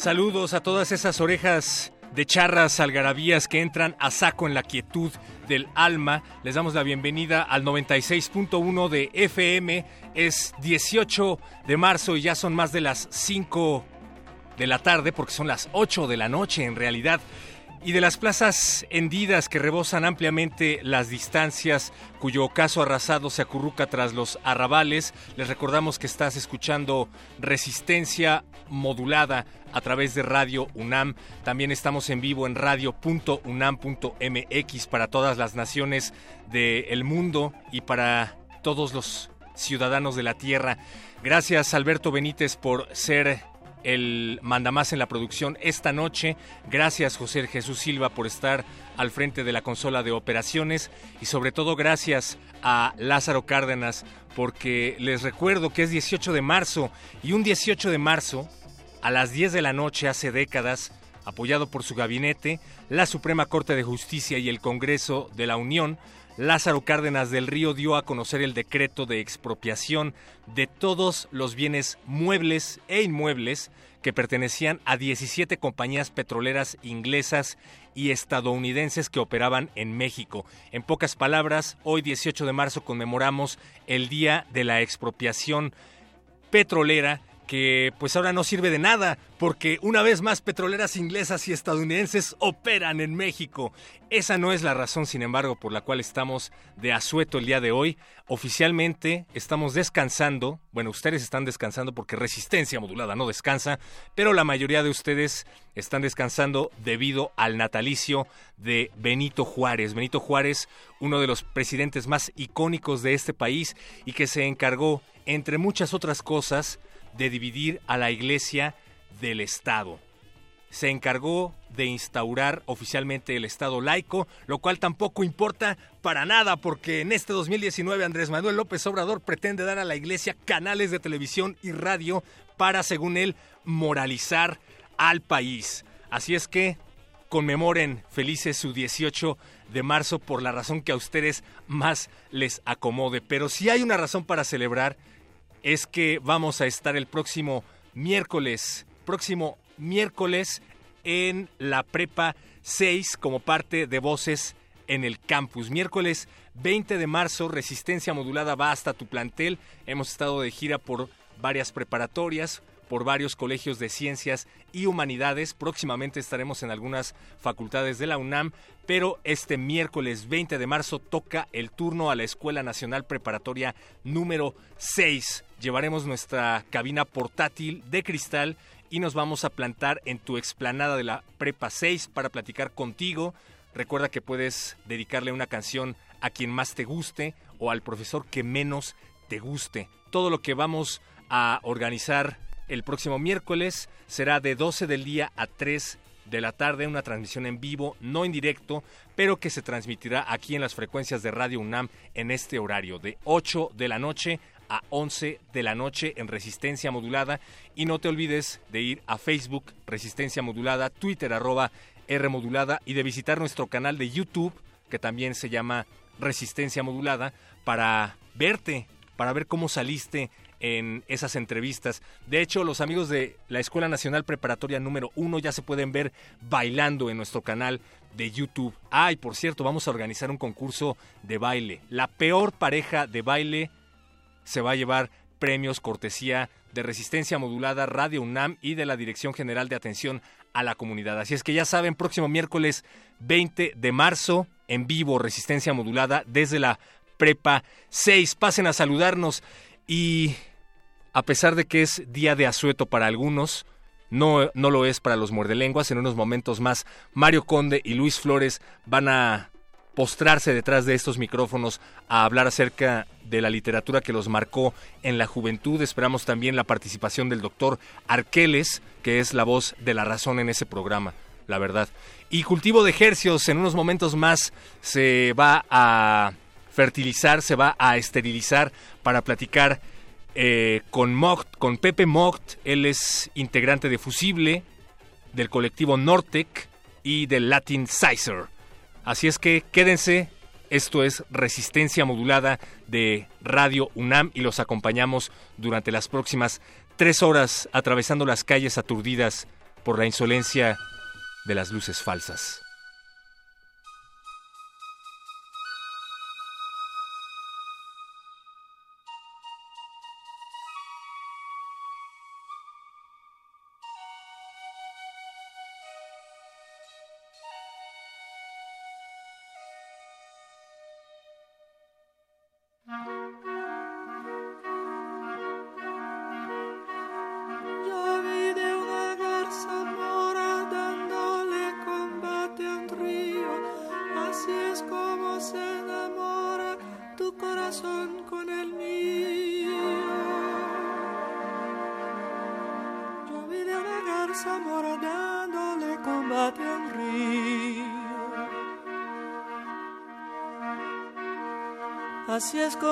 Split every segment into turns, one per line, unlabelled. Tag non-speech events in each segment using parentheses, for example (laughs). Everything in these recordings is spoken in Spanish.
Saludos a todas esas orejas de charras algarabías que entran a saco en la quietud del alma. Les damos la bienvenida al 96.1 de FM. Es 18 de marzo y ya son más de las 5 de la tarde porque son las 8 de la noche en realidad y de las plazas hendidas que rebosan ampliamente las distancias, cuyo ocaso arrasado se acurruca tras los arrabales, les recordamos que estás escuchando Resistencia modulada a través de Radio UNAM. También estamos en vivo en radio.unam.mx para todas las naciones del mundo y para todos los ciudadanos de la Tierra. Gracias Alberto Benítez por ser el mandamás en la producción esta noche. Gracias José Jesús Silva por estar al frente de la consola de operaciones y sobre todo gracias a Lázaro Cárdenas porque les recuerdo que es 18 de marzo y un 18 de marzo a las 10 de la noche hace décadas, apoyado por su gabinete, la Suprema Corte de Justicia y el Congreso de la Unión Lázaro Cárdenas del Río dio a conocer el decreto de expropiación de todos los bienes muebles e inmuebles que pertenecían a 17 compañías petroleras inglesas y estadounidenses que operaban en México. En pocas palabras, hoy 18 de marzo conmemoramos el Día de la Expropiación Petrolera que pues ahora no sirve de nada, porque una vez más petroleras inglesas y estadounidenses operan en México. Esa no es la razón, sin embargo, por la cual estamos de asueto el día de hoy. Oficialmente estamos descansando, bueno, ustedes están descansando porque resistencia modulada no descansa, pero la mayoría de ustedes están descansando debido al natalicio de Benito Juárez. Benito Juárez, uno de los presidentes más icónicos de este país y que se encargó, entre muchas otras cosas, de dividir a la Iglesia del Estado. Se encargó de instaurar oficialmente el Estado laico, lo cual tampoco importa para nada porque en este 2019 Andrés Manuel López Obrador pretende dar a la Iglesia canales de televisión y radio para, según él, moralizar al país. Así es que conmemoren felices su 18 de marzo por la razón que a ustedes más les acomode. Pero si hay una razón para celebrar es que vamos a estar el próximo miércoles, próximo miércoles en la Prepa 6 como parte de Voces en el campus. Miércoles 20 de marzo, Resistencia Modulada va hasta tu plantel. Hemos estado de gira por varias preparatorias, por varios colegios de ciencias y humanidades. Próximamente estaremos en algunas facultades de la UNAM, pero este miércoles 20 de marzo toca el turno a la Escuela Nacional Preparatoria número 6. Llevaremos nuestra cabina portátil de cristal y nos vamos a plantar en tu explanada de la Prepa 6 para platicar contigo. Recuerda que puedes dedicarle una canción a quien más te guste o al profesor que menos te guste. Todo lo que vamos a organizar el próximo miércoles será de 12 del día a 3 de la tarde, una transmisión en vivo, no en directo, pero que se transmitirá aquí en las frecuencias de Radio UNAM en este horario, de 8 de la noche a 11 de la noche en Resistencia Modulada. Y no te olvides de ir a Facebook Resistencia Modulada, Twitter arroba R Modulada y de visitar nuestro canal de YouTube, que también se llama Resistencia Modulada, para verte, para ver cómo saliste en esas entrevistas. De hecho, los amigos de la Escuela Nacional Preparatoria número 1 ya se pueden ver bailando en nuestro canal de YouTube. Ay, por cierto, vamos a organizar un concurso de baile. La peor pareja de baile se va a llevar premios cortesía de Resistencia Modulada, Radio UNAM y de la Dirección General de Atención a la Comunidad. Así es que ya saben, próximo miércoles 20 de marzo, en vivo, Resistencia Modulada, desde la Prepa 6. Pasen a saludarnos y a pesar de que es día de asueto para algunos, no, no lo es para los muerdelenguas. En unos momentos más, Mario Conde y Luis Flores van a postrarse detrás de estos micrófonos a hablar acerca de la literatura que los marcó en la juventud. Esperamos también la participación del doctor Arqueles, que es la voz de la razón en ese programa, la verdad. Y cultivo de ejercios, en unos momentos más se va a fertilizar, se va a esterilizar para platicar eh, con Mocht, con Pepe Mocht. Él es integrante de Fusible, del colectivo Nortec y del Latin Sizer. Así es que quédense, esto es Resistencia Modulada de Radio UNAM y los acompañamos durante las próximas tres horas atravesando las calles aturdidas por la insolencia de las luces falsas.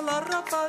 la ropa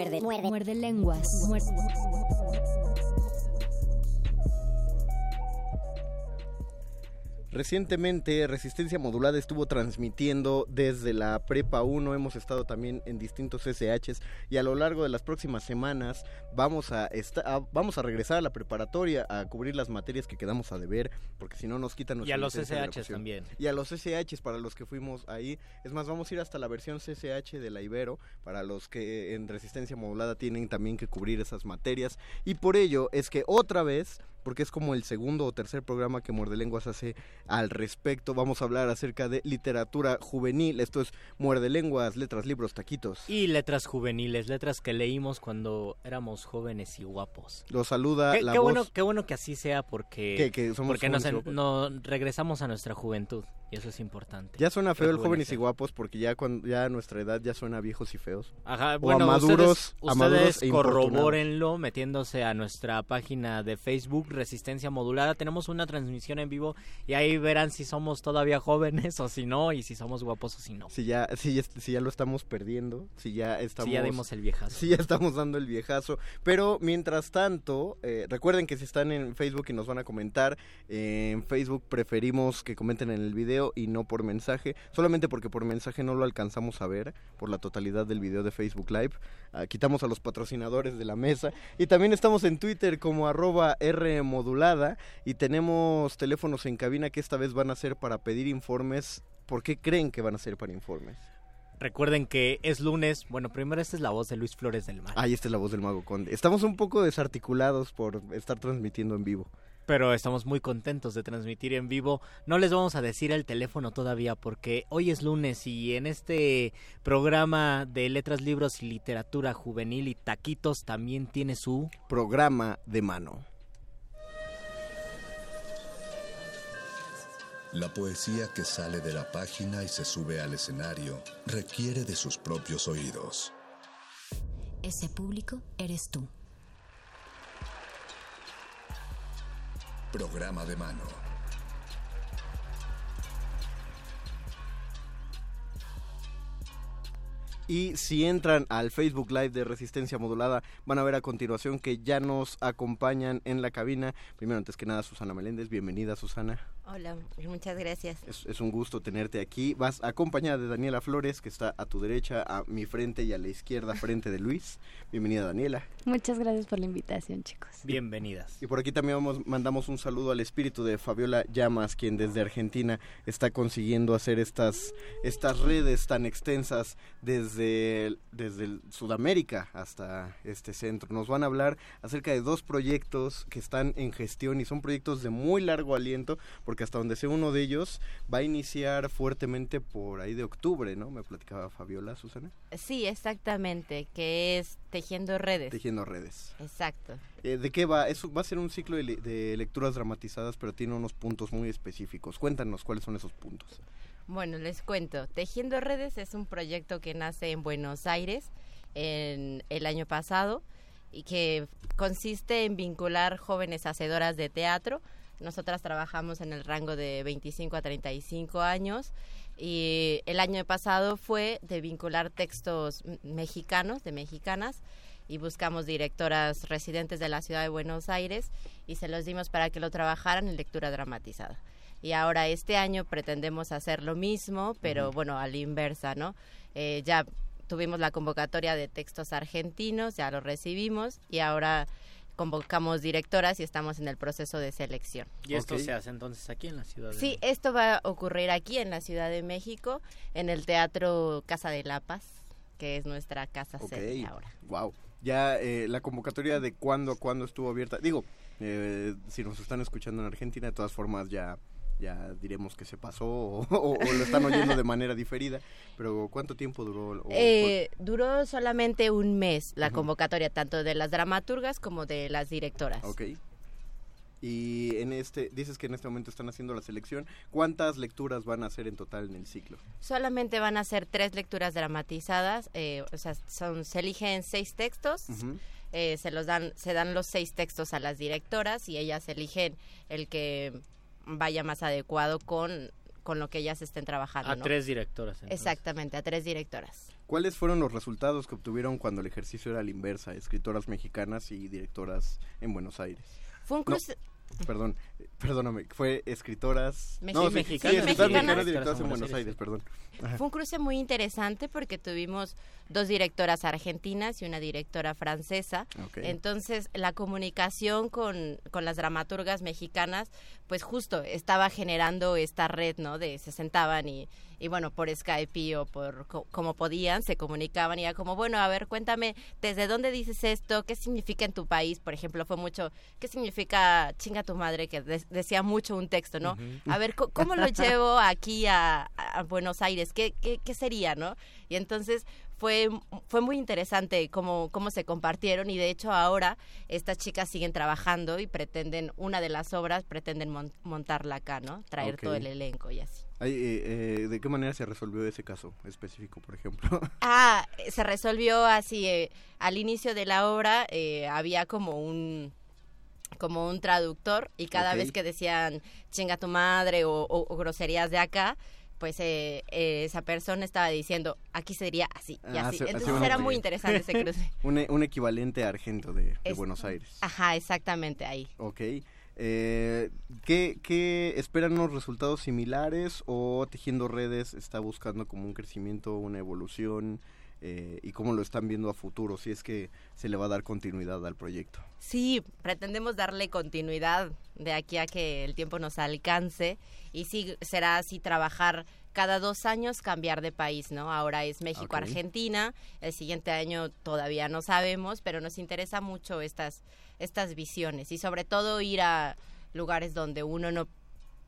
Muerde, muerde, muerde.
Lenguas. Muerde.
Recientemente Resistencia Modulada estuvo transmitiendo desde la Prepa 1, hemos estado también en distintos SHs y a lo largo de las próximas semanas vamos a, vamos a regresar a la preparatoria a cubrir las materias que quedamos a deber, porque si no nos quitan
Y
nuestra
a los SHs también.
Y a los SHs para los que fuimos ahí. Es más, vamos a ir hasta la versión CSH de la Ibero para los que en resistencia modulada tienen también que cubrir esas materias. Y por ello es que otra vez, porque es como el segundo o tercer programa que Muerde Lenguas hace al respecto, vamos a hablar acerca de literatura juvenil. Esto es Muerde Lenguas, letras, libros, taquitos.
Y letras juveniles, letras que leímos cuando éramos jóvenes y guapos.
Lo saluda
Qué,
la
qué
voz.
bueno, qué bueno que así sea porque,
Que- que somos
porque nos, en- regresamos a nuestra juventud y eso es importante.
Ya suena feo el jóvenes y guapos porque ya cuando ya a nuestra edad ya suena viejos y feos.
Ajá,
O
bueno,
a maduros,
ustedes,
a maduros
ustedes
e
corrobórenlo metiéndose a nuestra página de Facebook Resistencia Modulada. Tenemos una transmisión en vivo y ahí verán si somos todavía jóvenes o si no y si somos guapos o si no.
Si ya, si, ya- si ya lo estamos perdiendo, si ya estamos...
Si ya dimos el viejazo.
Sí, ya estamos dando el viejazo. Pero mientras tanto, eh, recuerden que si están en Facebook y nos van a comentar, eh, en Facebook preferimos que comenten en el video y no por mensaje, solamente porque por mensaje no lo alcanzamos a ver por la totalidad del video de Facebook Live. Ah, quitamos a los patrocinadores de la mesa. Y también estamos en Twitter como arroba R modulada y tenemos teléfonos en cabina que esta vez van a ser para pedir informes. ¿Por qué creen que van a ser para informes?
Recuerden que es lunes. Bueno, primero esta es la voz de Luis Flores del Mar.
Ahí está la voz del Mago Conde. Estamos un poco desarticulados por estar transmitiendo en vivo.
Pero estamos muy contentos de transmitir en vivo. No les vamos a decir el teléfono todavía porque hoy es lunes y en este programa de letras, libros y literatura juvenil y taquitos también tiene su
Programa de mano.
La poesía que sale de la página y se sube al escenario requiere de sus propios oídos.
Ese público eres tú.
Programa de mano.
Y si entran al Facebook Live de Resistencia Modulada, van a ver a continuación que ya nos acompañan en la cabina. Primero, antes que nada, Susana Meléndez. Bienvenida, Susana.
Hola, muchas gracias.
Es, es un gusto tenerte aquí. Vas acompañada de Daniela Flores, que está a tu derecha, a mi frente y a la izquierda, frente de Luis. Bienvenida, Daniela.
Muchas gracias por la invitación, chicos.
bienvenidas.
Y por aquí también vamos, mandamos un saludo al espíritu de Fabiola Llamas, quien desde Argentina está consiguiendo hacer estas, estas redes tan extensas desde, el- desde el Sudamérica hasta este centro. Nos van a hablar acerca de dos proyectos que están en gestión y son proyectos de muy largo aliento, porque hasta donde sé uno de ellos va a iniciar fuertemente por ahí de octubre, ¿no? Me platicaba Fabiola, Susana.
Sí, exactamente, que es Tejiendo Redes.
Tejiendo redes.
Exacto.
Eh, ¿De qué va? Eso va a ser un ciclo de, de lecturas dramatizadas, pero tiene unos puntos muy específicos. Cuéntanos cuáles son esos puntos.
Bueno, les cuento. Tejiendo Redes es un proyecto que nace en Buenos Aires en el año pasado y que consiste en vincular jóvenes hacedoras de teatro. Nosotras trabajamos en el rango de 25 a 35 años y el año pasado fue de vincular textos mexicanos, de mexicanas, y buscamos directoras residentes de la ciudad de Buenos Aires y se los dimos para que lo trabajaran en lectura dramatizada. Y ahora este año pretendemos hacer lo mismo, pero bueno, a la inversa, ¿no? Eh, ya tuvimos la convocatoria de textos argentinos, ya lo recibimos y ahora convocamos directoras y estamos en el proceso de selección.
Y esto se hace entonces aquí en la ciudad. de
Sí, esto va a ocurrir aquí en la Ciudad de México, en el Teatro Casa de la Paz, que es nuestra casa
Ok.
sede ahora.
Wow. Ya eh, la convocatoria de cuándo a cuándo estuvo abierta. Digo, eh, si nos están escuchando en Argentina, de todas formas ya ya diremos que se pasó o, o- o lo están oyendo de manera diferida. Pero ¿cuánto tiempo duró? o-
Eh, duró solamente un mes la convocatoria, tanto de las dramaturgas como de las directoras.
Ok. Y en este, dices que en este momento están haciendo la selección. ¿Cuántas lecturas van a hacer en total en el ciclo?
Solamente van a ser tres lecturas dramatizadas, eh, o sea, son, se eligen seis textos, eh, se los dan, se dan los seis textos a las directoras y ellas eligen el que vaya más adecuado con, con lo que ellas estén trabajando.
A
¿no?
tres directoras. entonces.
Exactamente, a tres directoras.
¿Cuáles fueron los resultados que obtuvieron cuando el ejercicio era a la inversa? Escritoras mexicanas y directoras en Buenos Aires.
Fue un
No,
cruce... (laughs)
perdón, perdóname, fue escritoras...
Mexi-
no, sí,
mexicanas.
sí, escritoras
Mexicanas.
mexicanas y directoras en Buenos Aires, perdón. Ajá.
Fue un cruce muy interesante porque tuvimos dos directoras argentinas y una directora francesa. Entonces, la comunicación con, con las dramaturgas mexicanas, pues justo estaba generando esta red, ¿no? De se sentaban y, y bueno, por Skype o por co- como podían, se comunicaban y era como, bueno, a ver, cuéntame, ¿desde dónde dices esto? ¿Qué significa en tu país? Por ejemplo, fue mucho, ¿qué significa chinga tu madre? Que de- decía mucho un texto, ¿no? A ver, ¿cómo lo (laughs) llevo aquí a, a Buenos Aires? ¿Qué, qué, qué sería, no? Y entonces fue, fue muy interesante cómo, cómo se compartieron y de hecho ahora estas chicas siguen trabajando y pretenden, una de las obras pretenden mon- montarla acá, ¿no? Traer todo el elenco y así.
Ay, eh, eh, ¿De qué manera se resolvió ese caso específico, por ejemplo? (laughs)
Ah, se resolvió así, eh, al inicio de la obra eh, había como un como un traductor y cada vez que decían chinga tu madre o, o- o groserías de acá, pues eh, eh, esa persona estaba diciendo aquí sería así y
Ah,
así. Entonces era muy interesante ese (laughs) cruce.
un, e- un equivalente a Argento de, Buenos Aires.
Ajá, exactamente ahí.
Ok. Eh, ¿qué, ¿Qué esperan unos resultados similares o Tejiendo Redes está buscando como un crecimiento, una evolución eh, y cómo lo están viendo a futuro, si es que se le va a dar continuidad al proyecto?
Sí, pretendemos darle continuidad de aquí a que el tiempo nos alcance y sí será así trabajar cada dos años cambiar de país, ¿no? Ahora es México,
Ok.
Argentina, el siguiente año todavía no sabemos, pero nos interesa mucho estas estas visiones y sobre todo ir a lugares donde uno no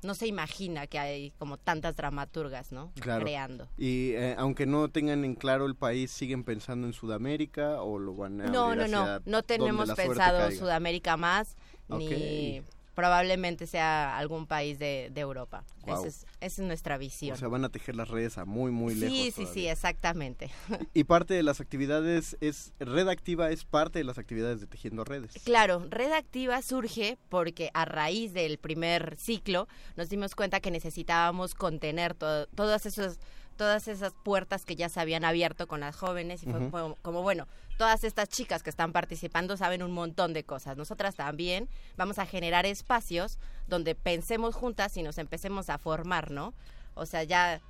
no se imagina que hay como tantas dramaturgas, ¿no?
Claro.
Creando.
Y eh, aunque no tengan en claro el país, ¿siguen pensando en Sudamérica o lo van a
No, no, no, no tenemos pensado? Sudamérica más, ni. Probablemente sea algún país de, de Europa. Esa, es, esa es nuestra visión.
O sea, van a tejer las redes a muy, muy lejos.
sí, sí,
todavía.
sí, exactamente. (laughs)
Y parte de las actividades es, Red Activa es parte de las actividades de Tejiendo Redes.
Claro, Red Activa surge porque a raíz del primer ciclo nos dimos cuenta que necesitábamos contener to- todas esos todas esas puertas que ya se habían abierto con las jóvenes y fue como, bueno, todas estas chicas que están participando saben un montón de cosas. Nosotras también vamos a generar espacios donde pensemos juntas y nos empecemos a formar, ¿no? O sea, ya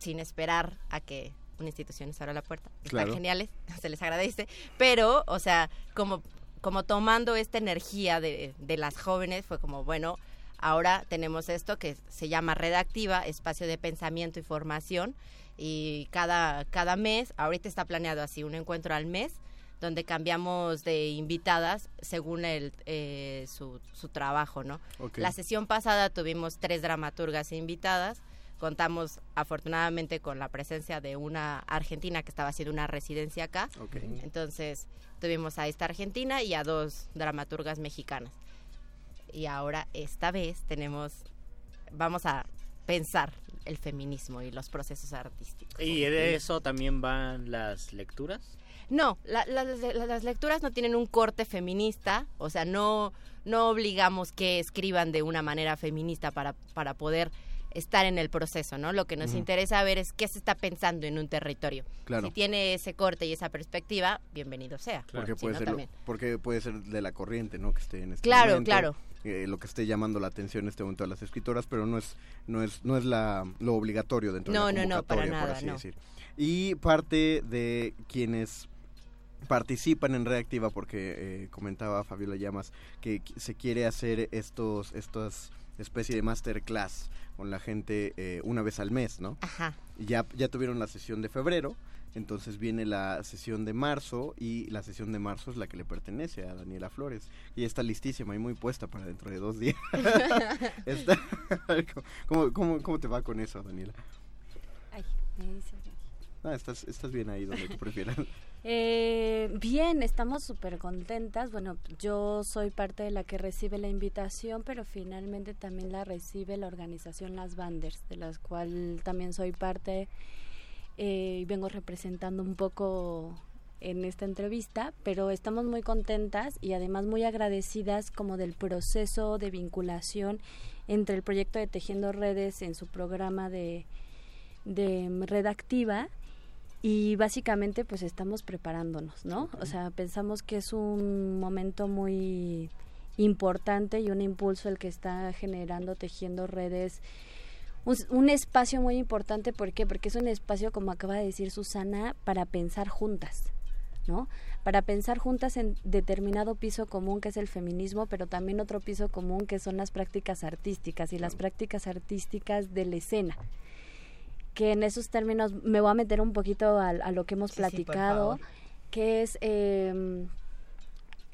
sin esperar a que una institución nos abra la puerta. Están
Claro.
geniales, (laughs) se les agradece, pero, o sea, como, como tomando esta energía de, de las jóvenes, fue como, bueno, ahora tenemos esto que se llama Red Activa, espacio de pensamiento y formación, y cada, cada mes, ahorita está planeado así, un encuentro al mes, donde cambiamos de invitadas según el, eh, su, su trabajo, ¿no? La sesión pasada tuvimos tres dramaturgas invitadas, contamos afortunadamente con la presencia de una argentina que estaba haciendo una residencia acá,
Ok.
entonces tuvimos a esta argentina y a dos dramaturgas mexicanas. Y ahora esta vez tenemos, vamos a pensar el feminismo y los procesos artísticos.
¿Y de eso también van las lecturas?
No, la- la- la- las lecturas no tienen un corte feminista, o sea, no, no obligamos que escriban de una manera feminista para, para poder estar en el proceso, ¿no? Lo que nos interesa ver es qué se está pensando en un territorio.
Claro.
Si tiene ese corte y esa perspectiva, bienvenido sea.
Porque
Si
puede,
no,
ser lo- porque puede ser de la corriente, ¿no? Que esté en este
Claro,
momento,
claro.
eh, lo que esté llamando la atención en este momento a las escritoras, pero no es no es no es la lo obligatorio dentro
No,
de la
no, no, para
convocatoria, por
nada,
así
no.
decir. Y parte de quienes participan en Reactiva, porque eh, comentaba Fabiola Llamas que se quiere hacer estos estas especie de masterclass con la gente eh, una vez al mes, ¿no?
Ajá.
Ya, ya tuvieron la sesión de febrero, entonces viene la sesión de marzo y la sesión de marzo es la que le pertenece a Daniela Flores. Y está listísima y muy puesta para dentro de dos días. (laughs) Está- (laughs) ¿Cómo, cómo, cómo te va con eso, Daniela?
Ay, me dice-
Ah, estás, estás bien ahí donde tú prefieras. (laughs)
Eh, bien, estamos súper contentas. Bueno, yo soy parte de la que recibe la invitación, pero finalmente también la recibe la organización Las Banders, de las cual también soy parte eh, y vengo representando un poco en esta entrevista, pero estamos muy contentas y además muy agradecidas como del proceso de vinculación entre el proyecto de Tejiendo Redes en su programa de, de Red Activa y básicamente pues estamos preparándonos, ¿no? O sea, pensamos que es un momento muy importante y un impulso el que está generando Tejiendo Redes un, un, espacio muy importante, ¿por qué? Porque es un espacio, como acaba de decir Susana, para pensar juntas, ¿no? Para pensar juntas en determinado piso común que es el feminismo, pero también otro piso común que son las prácticas artísticas y las prácticas artísticas de la escena. Que en esos términos me voy a meter un poquito a, a lo que hemos
Sí,
platicado, que es... Eh,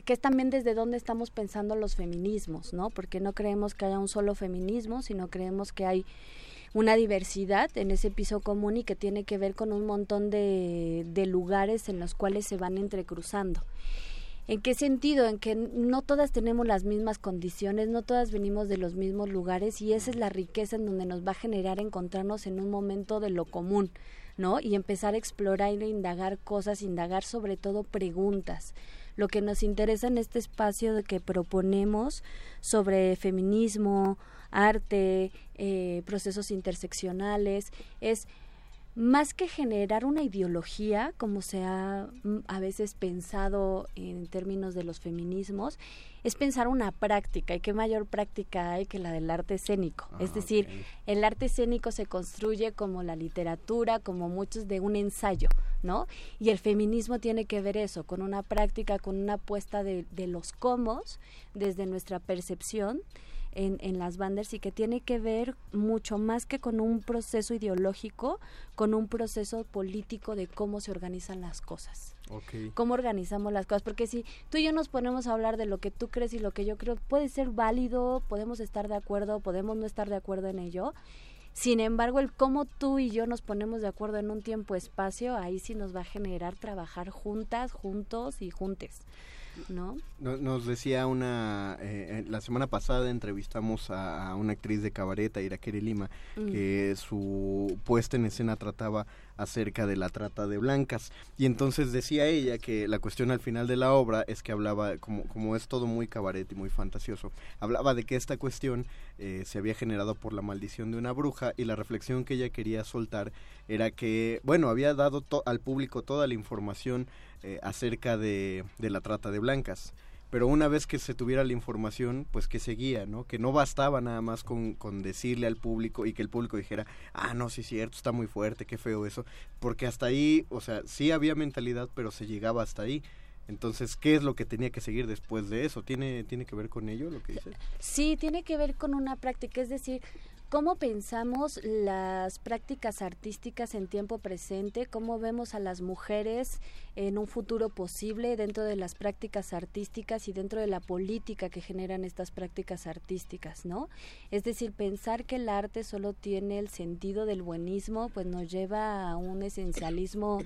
que es también desde dónde estamos pensando los feminismos, ¿no? Porque no creemos que haya un solo feminismo, sino creemos que hay una diversidad en ese piso común y que tiene que ver con un montón de, de lugares en los cuales se van entrecruzando. ¿En qué sentido? En que no todas tenemos las mismas condiciones, no todas venimos de los mismos lugares y esa es la riqueza en donde nos va a generar encontrarnos en un momento de lo común, ¿no? Y empezar a explorar e indagar cosas, indagar sobre todo preguntas. Lo que nos interesa en este espacio de que proponemos sobre feminismo, arte, eh, procesos interseccionales, es más que generar una ideología, como se ha mm, a veces pensado en términos de los feminismos, es pensar una práctica. ¿Y qué mayor práctica hay que la del arte escénico? es decir, el arte escénico se construye como la literatura, como muchos de un ensayo, ¿no? Y el feminismo tiene que ver eso, con una práctica, con una apuesta de, de los cómo, desde nuestra percepción, en, en, las bandas y que tiene que ver mucho más que con un proceso ideológico, con un proceso político de cómo se organizan las cosas.
Okay.
Cómo organizamos las cosas, porque si tú y yo nos ponemos a hablar de lo que tú crees y lo que yo creo, puede ser válido, podemos estar de acuerdo, podemos no estar de acuerdo en ello. Sin embargo, el cómo tú y yo nos ponemos de acuerdo en un tiempo-espacio, ahí sí nos va a generar trabajar juntas, juntos y juntes. ¿No?
Nos decía una, eh, la semana pasada entrevistamos a, a, una actriz de cabaret, a Iraquere Lima, mm. que su puesta en escena trataba acerca de la trata de blancas. Y entonces decía ella que la cuestión al final de la obra es que hablaba, como, como es todo muy cabaret y muy fantasioso, hablaba de que esta cuestión eh, se había generado por la maldición de una bruja y la reflexión que ella quería soltar era que, bueno, había dado al público toda la información eh, acerca de, de la trata de blancas pero una vez que se tuviera la información, pues que seguía, ¿no? Que no bastaba nada más con, con, decirle al público y que el público dijera, ah, no, sí es cierto, está muy fuerte, qué feo eso, porque hasta ahí, o sea, sí había mentalidad, pero se llegaba hasta ahí. Entonces, ¿qué es lo que tenía que seguir después de eso? ¿Tiene, tiene que ver con ello lo que dice?
Sí, tiene que ver con una práctica, es decir, cómo pensamos las prácticas artísticas en tiempo presente, cómo vemos a las mujeres en un futuro posible dentro de las prácticas artísticas y dentro de la política que generan estas prácticas artísticas, ¿no? Es decir, pensar que el arte solo tiene el sentido del buenismo, pues nos lleva a un esencialismo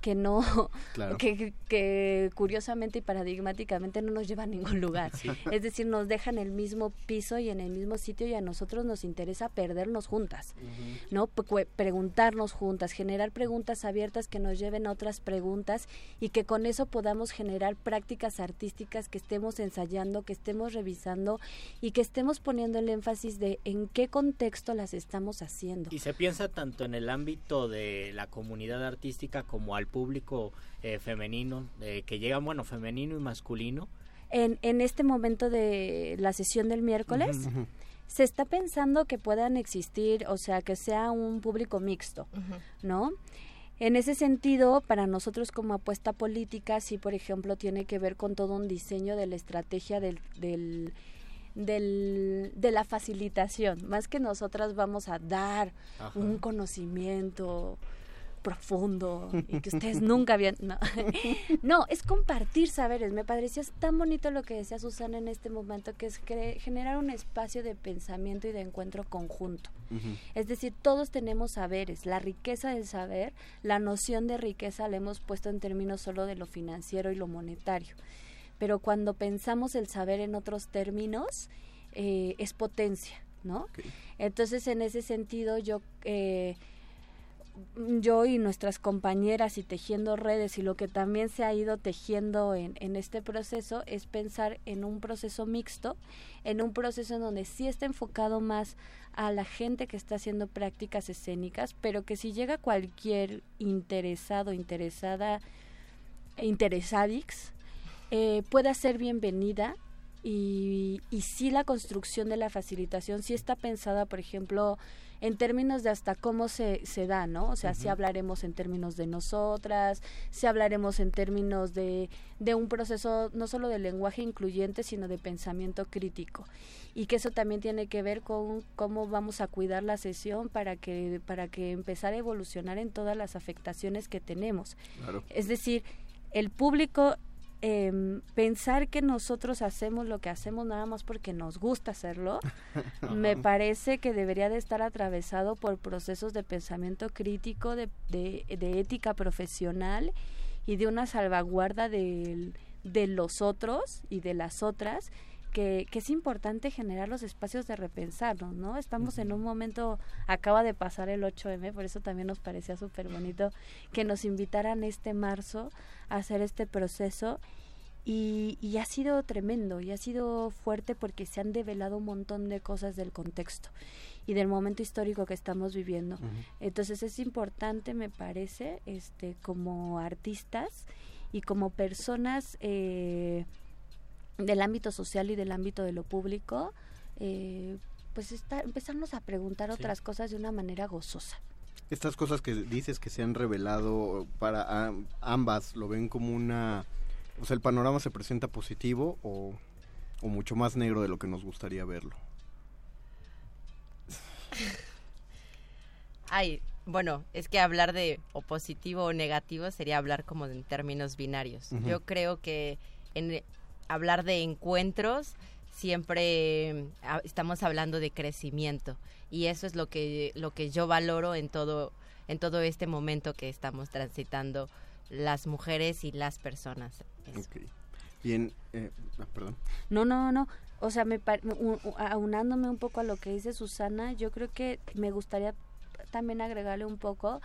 que no, claro. que, que, curiosamente y paradigmáticamente no nos lleva a ningún lugar. Sí. (laughs) Es decir, nos deja en el mismo piso y en el mismo sitio y a nosotros nos interesa perdernos juntas, uh -huh. ¿no? P preguntarnos juntas, generar preguntas abiertas que nos lleven a otras preguntas y que con eso podamos generar prácticas artísticas que estemos ensayando, que estemos revisando y que estemos poniendo el énfasis de en qué contexto las estamos haciendo.
Y se piensa tanto en el ámbito de la comunidad artística como al público eh, femenino, eh, que llega, bueno, femenino y masculino.
En, en este momento de la sesión del miércoles, uh -huh. se está pensando que puedan existir, o sea, que sea un público mixto, uh -huh. ¿no? En ese sentido, para nosotros como apuesta política, sí, por ejemplo, tiene que ver con todo un diseño de la estrategia del, del del, de la facilitación, más que nosotras vamos a dar Ajá. un conocimiento profundo y que (laughs) ustedes nunca habían... No. (laughs) no, es compartir saberes. Me pareció tan bonito lo que decía Susana en este momento, que es cre- generar un espacio de pensamiento y de encuentro conjunto. Es decir, todos tenemos saberes. La riqueza del saber, la noción de riqueza la hemos puesto en términos solo de lo financiero y lo monetario. Pero cuando pensamos el saber en otros términos, eh, es potencia, ¿no? Entonces, en ese sentido, yo... eh, yo y nuestras compañeras y tejiendo redes y lo que también se ha ido tejiendo en, en este proceso es pensar en un proceso mixto, en un proceso en donde sí está enfocado más a la gente que está haciendo prácticas escénicas, pero que si llega cualquier interesado, interesada, interesadix, eh, pueda ser bienvenida y, y sí la construcción de la facilitación sí está pensada, por ejemplo, en términos de hasta cómo se, se da, ¿no? O sea,
Ujú.
hablaremos en términos de nosotras, sí hablaremos en términos de, de un proceso no solo de lenguaje incluyente, sino de pensamiento crítico. Y que eso también tiene que ver con cómo vamos a cuidar la sesión para que, para que empezar a evolucionar en todas las afectaciones que tenemos.
Claro.
Es decir, el público em, pensar que nosotros hacemos lo que hacemos nada más porque nos gusta hacerlo, (laughs) me parece que debería de estar atravesado por procesos de pensamiento crítico, de, de, de ética profesional y de una salvaguarda del- de los otros y de las otras. Que, que es importante generar los espacios de repensarnos, ¿no? Estamos en un momento, acaba de pasar el 8M, por eso también nos parecía súper bonito que nos invitaran este marzo a hacer este proceso y, y ha sido tremendo y ha sido fuerte porque se han develado un montón de cosas del contexto y del momento histórico que estamos viviendo. Entonces es importante, me parece, este, como artistas y como personas eh, del ámbito social y del ámbito de lo público, eh, pues está, empezarnos a preguntar otras cosas de una manera gozosa.
Estas cosas que dices que se han revelado para am- ambas, ¿lo ven como una... O sea, el panorama se presenta positivo o, o mucho más negro de lo que nos gustaría verlo? (laughs)
Ay, bueno, es que hablar de o positivo o negativo sería hablar como en términos binarios. Yo creo que en hablar de encuentros siempre ah, estamos hablando de crecimiento y eso es lo que lo que yo valoro en todo en todo este momento que estamos transitando las mujeres y las personas. Eso.
Ok. Bien, eh, ah, perdón.
No, no, no. O sea, me un- aunándome un poco a lo que dice Susana, yo creo que me gustaría también agregarle un poco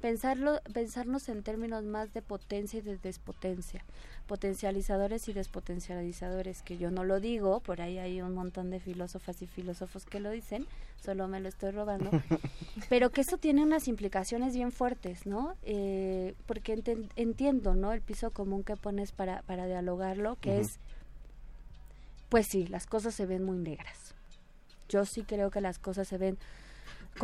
pensarlo, pensarnos en términos más de potencia y de despotencia, potencializadores y despotencializadores, que yo no lo digo, por ahí hay un montón de filósofas y filósofos que lo dicen, solo me lo estoy robando, (laughs) pero que eso tiene unas implicaciones bien fuertes, ¿no? Eh, porque enten- entiendo, ¿no? El piso común que pones para, para dialogarlo, que es pues sí, las cosas se ven muy negras. Yo sí creo que las cosas se ven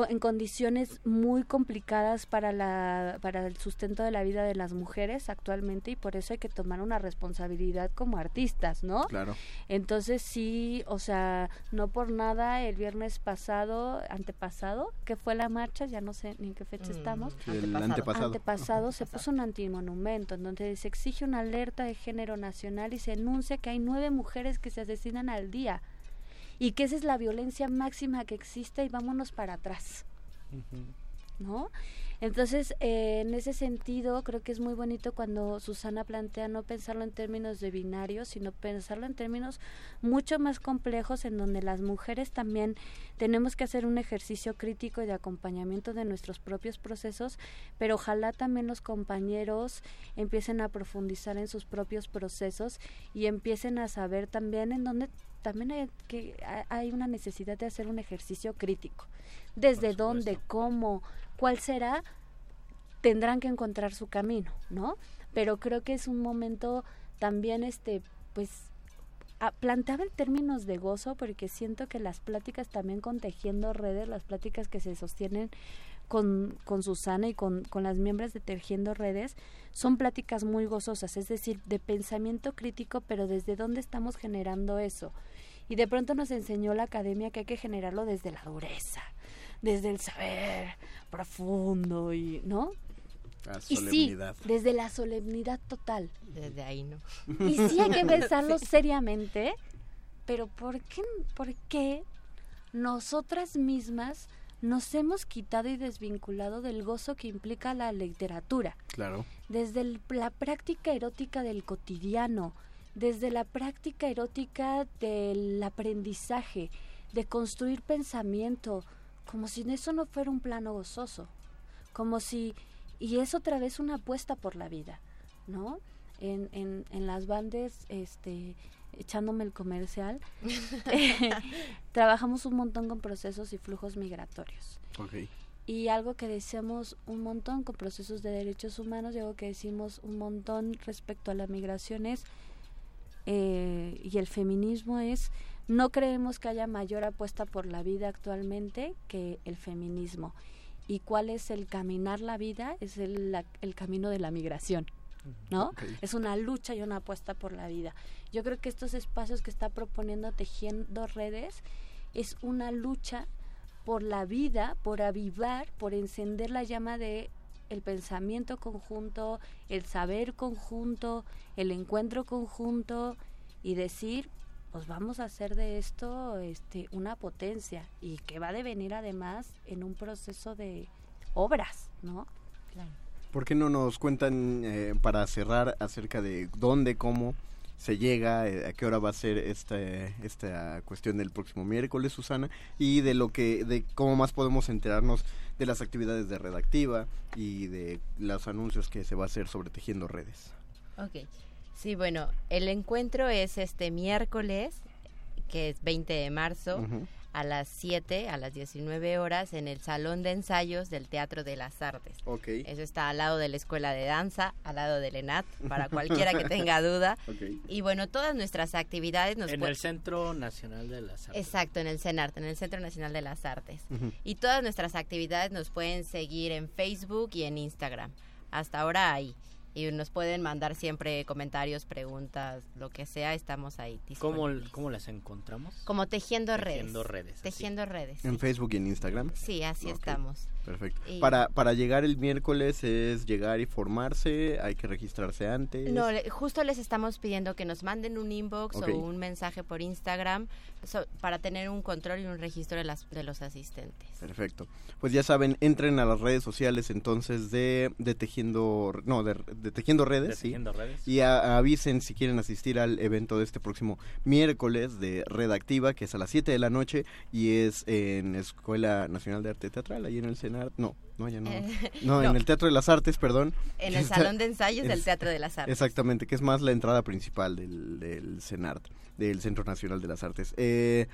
en condiciones muy complicadas para la para el sustento de la vida de las mujeres actualmente y por eso hay que tomar una responsabilidad como artistas, ¿no?
Claro.
Entonces sí, o sea, no por nada el viernes pasado, antepasado, que fue la marcha, ya no sé ni en qué fecha
Mm,
estamos.
El antepasado.
Antepasado se puso un antimonumento en donde se exige una alerta de género nacional y se enuncia que hay nueve mujeres que se asesinan al día y que esa es la violencia máxima que existe y vámonos para atrás. ¿no? Entonces, eh, en ese sentido, creo que es muy bonito cuando Susana plantea no pensarlo en términos de binarios, sino pensarlo en términos mucho más complejos en donde las mujeres también tenemos que hacer un ejercicio crítico y de acompañamiento de nuestros propios procesos, pero ojalá también los compañeros empiecen a profundizar en sus propios procesos y empiecen a saber también en dónde también hay, que, ha- hay una necesidad de hacer un ejercicio crítico. Desde dónde, cómo, cuál será, tendrán que encontrar su camino, ¿no? Pero creo que es un momento también, este, pues, planteaba en términos de gozo, porque siento que las pláticas también con Tejiendo Redes, las pláticas que se sostienen con, con Susana y con, con las miembros de Tejiendo Redes, son pláticas muy gozosas, es decir, de pensamiento crítico, pero desde dónde estamos generando eso. Y de pronto nos enseñó la academia que hay que generarlo desde la dureza, desde el saber profundo y, ¿no?
Ah,
Y sí,
solemnidad.
desde la solemnidad total.
Desde ahí no.
Y sí hay que pensarlo (laughs)
Sí.
seriamente, pero ¿por qué, ¿por qué nosotras mismas nos hemos quitado y desvinculado del gozo que implica la literatura?
Claro.
Desde el- la práctica erótica del cotidiano, desde la práctica erótica del aprendizaje, de construir pensamiento, como si eso no fuera un plano gozoso, como si, y es otra vez una apuesta por la vida, ¿no? En, en, en las bandes, este, echándome el comercial, (laughs) trabajamos un montón con procesos y flujos migratorios. Y algo que decíamos un montón con procesos de derechos humanos y algo que decimos un montón respecto a la migración es, eh, y el feminismo es, no creemos que haya mayor apuesta por la vida actualmente que el feminismo. ¿Y cuál es el caminar la vida? Es el, la- el camino de la migración. ¿no? Es una lucha y una apuesta por la vida. Yo creo que estos espacios que está proponiendo Tejiendo Redes es una lucha por la vida, por avivar, por encender la llama de el pensamiento conjunto, el saber conjunto, el encuentro conjunto y decir, pues vamos a hacer de esto este una potencia y que va a devenir además en un proceso de obras, ¿no?
¿Por qué no nos cuentan eh, para cerrar acerca de dónde, cómo se llega, eh, a qué hora va a ser esta, esta cuestión del próximo miércoles, Susana, y de lo que, de cómo más podemos enterarnos de las actividades de redactiva y de los anuncios que se va a hacer sobre tejiendo redes?
Ok. Sí, bueno, el encuentro es este miércoles, que es 20 de marzo, a las 7, a las 19 horas, en el Salón de Ensayos del Teatro de las Artes.
Ok.
Eso está al lado de la Escuela de Danza, al lado del ENAT, para (laughs) cualquiera que tenga duda.
Ok.
Y bueno, todas nuestras actividades nos
En el Centro Nacional de las Artes.
Exacto, en el CENART, en el Centro Nacional de las Artes. Y todas nuestras actividades nos pueden seguir en Facebook y en Instagram. Hasta ahora ahí. Y nos pueden mandar siempre comentarios, preguntas, lo que sea, estamos ahí.
¿Cómo. ¿Cómo las encontramos?
Como tejiendo redes.
Tejiendo redes.
Tejiendo redes.
En Facebook y en Instagram.
Sí, así
Ok,
estamos.
Perfecto. Para, para llegar el miércoles es llegar y formarse, hay que registrarse antes.
No, le- justo les estamos pidiendo que nos manden un inbox o un mensaje por Instagram so- para tener un control y un registro de, las, de los asistentes.
Perfecto. Pues ya saben, entren a las redes sociales entonces de, de Tejiendo, no, de, de Tejiendo Redes,
De
sí.
Tejiendo Redes.
Y a- avisen si quieren asistir al evento de este próximo miércoles de Redactiva, que es a las 7 de la noche y es en Escuela Nacional de Arte Teatral, ahí en el No, no, ya no.
Eh, (laughs)
no, en el Teatro de las Artes, perdón.
En (laughs) el
Está-
Salón de Ensayos del
es-
Teatro de las Artes.
Exactamente, que es más la entrada principal del, del CENART, del Centro Nacional de las Artes. Eh,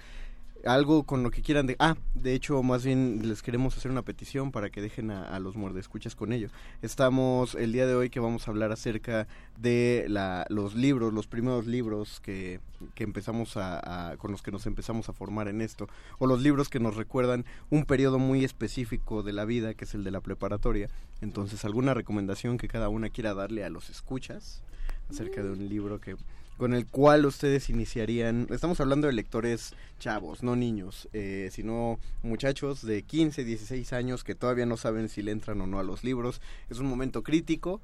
algo con lo que quieran de... Ah, de hecho, más bien les queremos hacer una petición para que dejen a, a los muerdescuchas con ello. Estamos el día de hoy que vamos a hablar acerca de la, los libros, los primeros libros que, que empezamos a, a- con los que nos empezamos a formar en esto, o los libros que nos recuerdan un periodo muy específico de la vida, que es el de la preparatoria. Entonces, ¿alguna recomendación que cada una quiera darle a los escuchas acerca de un libro que con el cual ustedes iniciarían, estamos hablando de lectores chavos, no niños, eh, sino muchachos de 15, 16 años que todavía no saben si le entran o no a los libros. Es un momento crítico,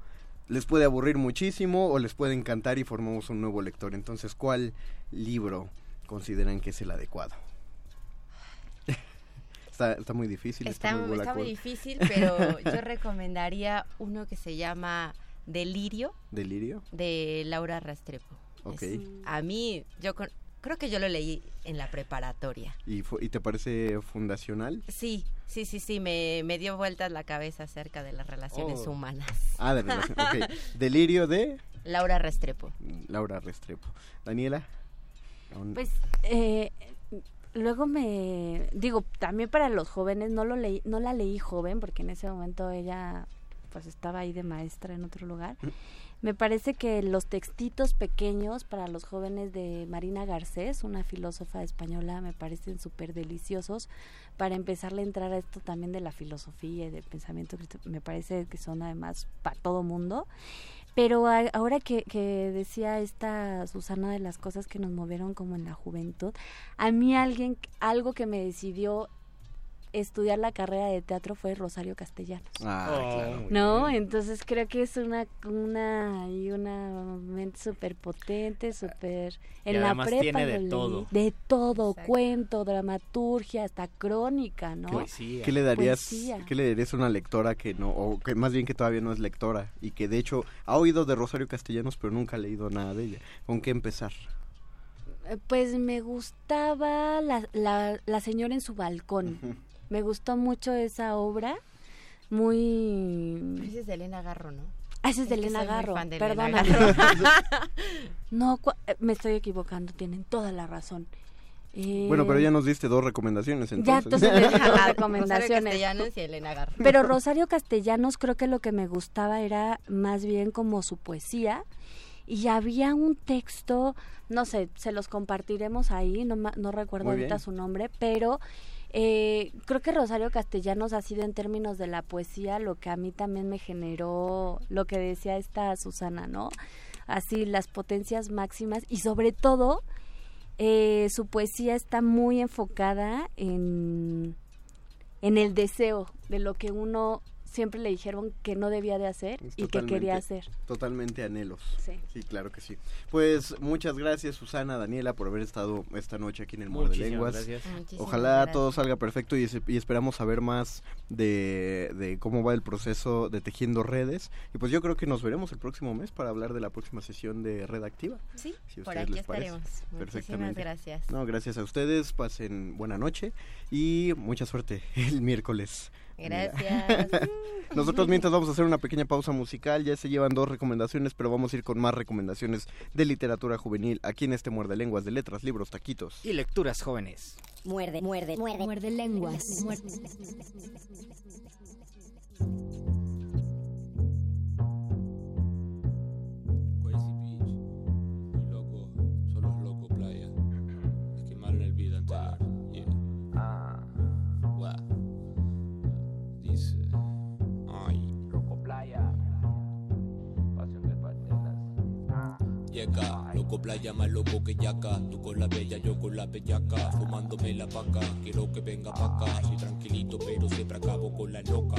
les puede aburrir muchísimo o les puede encantar y formamos un nuevo lector. Entonces, ¿cuál libro consideran que es el adecuado? (laughs) está, está muy difícil.
Está,
muy
está muy difícil, pero (laughs) yo recomendaría uno que se llama Delirio
¿Delirio?
de Laura Restrepo.
Ok.
Es- a mí, yo con- creo que yo lo leí en la preparatoria.
¿Y, fu- ¿Y te parece fundacional?
Sí, sí, sí, sí, me, me dio vueltas la cabeza acerca de las relaciones
Oh.
humanas.
Ah, de relación. ok. (laughs) Delirio de
Laura Restrepo.
Laura Restrepo. Daniela.
Pues eh, luego me digo también para los jóvenes no lo leí, no la leí joven porque en ese momento ella pues estaba ahí de maestra en otro lugar. Me parece que los textitos pequeños para los jóvenes de Marina Garcés, una filósofa española, me parecen súper deliciosos para empezarle a entrar a esto también de la filosofía y del pensamiento. Me parece que son además para todo mundo. Pero a- ahora que, que decía esta Susana de las cosas que nos movieron como en la juventud, a mí alguien, algo que me decidió estudiar la carrera de teatro fue Rosario Castellanos.
Ah, claro.
¿No? Entonces creo que es una una y una mente súper potente, súper
Y
en la prepa
tiene de todo.
de todo,
Exacto.
cuento, dramaturgia, hasta crónica, ¿no?
Poesía.
¿Qué le darías,
Poesía.
qué le darías a una lectora que no, o que más bien que todavía no es lectora y que de hecho ha oído de Rosario Castellanos pero nunca ha leído nada de ella? ¿Con qué empezar?
Eh, Pues me gustaba la, la, la señora en su balcón. Me gustó mucho esa obra. Muy...
Ese es de Elena Garro, ¿no?
Ah, ese es de
Es
Elena Garro.
fan de Elena. Garro. (laughs)
no, eh, me estoy equivocando. Tienen toda la razón. Eh,
Bueno, pero ya nos diste dos recomendaciones
Ya,
entonces.
entonces les dejo las (laughs)
Rosario
recomendaciones.
Castellanos y Elena Garro.
Pero Rosario Castellanos creo que lo que me gustaba era más bien como su poesía y había un texto, no sé, se los compartiremos ahí, no, ma- no recuerdo ahorita su nombre, pero eh, creo que Rosario Castellanos ha sido en términos de la poesía lo que a mí también me generó lo que decía esta Susana, ¿no? Así las potencias máximas y sobre todo eh, su poesía está muy enfocada en en el deseo de lo que uno siempre le dijeron que no debía de hacer
Es
y que quería hacer.
Totalmente anhelos.
Sí.
Sí, claro que sí. Pues muchas gracias Susana, Daniela, por haber estado esta noche aquí en el Muerde
Muchísimas
Lenguas.
gracias.
Ojalá
gracias.
todo salga perfecto y, es- y esperamos saber más de, de cómo va el proceso de tejiendo redes. Y pues yo creo que nos veremos el próximo mes para hablar de la próxima sesión de Red Activa.
Sí,
si a
por
ustedes
aquí
les parece.
estaremos. Muchísimas
Perfectamente.
gracias.
No, gracias a ustedes, pasen buena noche y mucha suerte el miércoles.
Gracias. (laughs)
Nosotros mientras vamos a hacer una pequeña pausa musical, ya se llevan dos recomendaciones, pero vamos a ir con más recomendaciones de literatura juvenil aquí en este Muerde Lenguas de Letras, Libros, Taquitos.
Y lecturas jóvenes.
Muerde, muerde, muerde.
Muerde lenguas.
Loco playa más loco que yaca. Tú con la bella, yo con la bellaca. Fumándome la paca, quiero que venga pa' acá. Soy tranquilito pero siempre acabo con la loca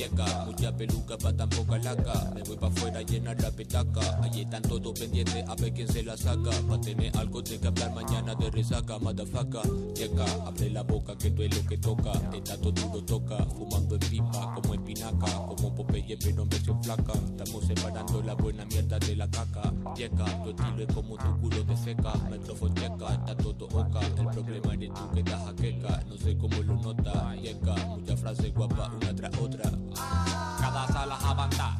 Llega, mucha peluca pa' tan poca laca. Me voy pa' afuera a llenar la petaca. Allí están todos pendientes a ver quién se la saca. Pa' tener algo de que hablar mañana de resaca Motherfucker, llega, abre la boca que tú es lo que toca. Está todo duro toca, fumando en pipa Como espinaca, como Popeye pero en versión flaca. Estamos separando la buena mierda de la caca. Llega, tu estilo es como tu culo de seca. Micrófono checa, está todo oca. El problema eres tú que estás jaqueca No sé cómo lo nota Llega, muchas frases guapas una tras otra Cada sala avanza.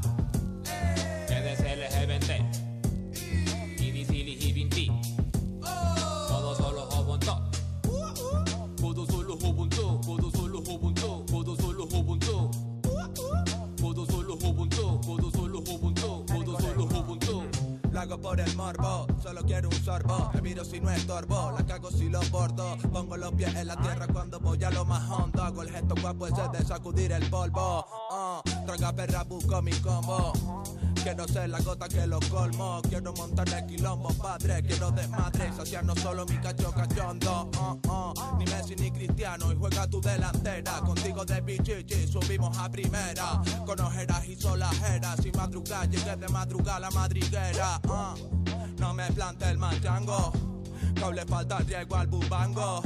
Y dicili y vinti Todo solo Ubuntu Todo solo Ubuntu Todo solo Ubuntu Todo solo Ubuntu Todo solo Ubuntu Todo solo Ubuntu Todo solo Ubuntu
Lo hago por el morbo, solo quiero sorbo. Me miro si no estorbo, la cago si lo bordo. Pongo los pies en la tierra cuando voy a lo más hondo. Hago el gesto guapo ese de sacudir el polvo. Uh, traga perra, busco mi combo. Quiero ser la gota que lo colmo. Quiero montarle quilombo, padre. Quiero desmadre, saciar no solo mi cacho cachondo. Uh, uh, ni Messi ni Cristiano. Y juega tu delantera. Contigo de pichichi subimos a primera. Con ojeras y solajeras. Y madrugar, llegué de madrugada la madriguera. uh. No me plante el manchango. Aún le falta riego al bubango.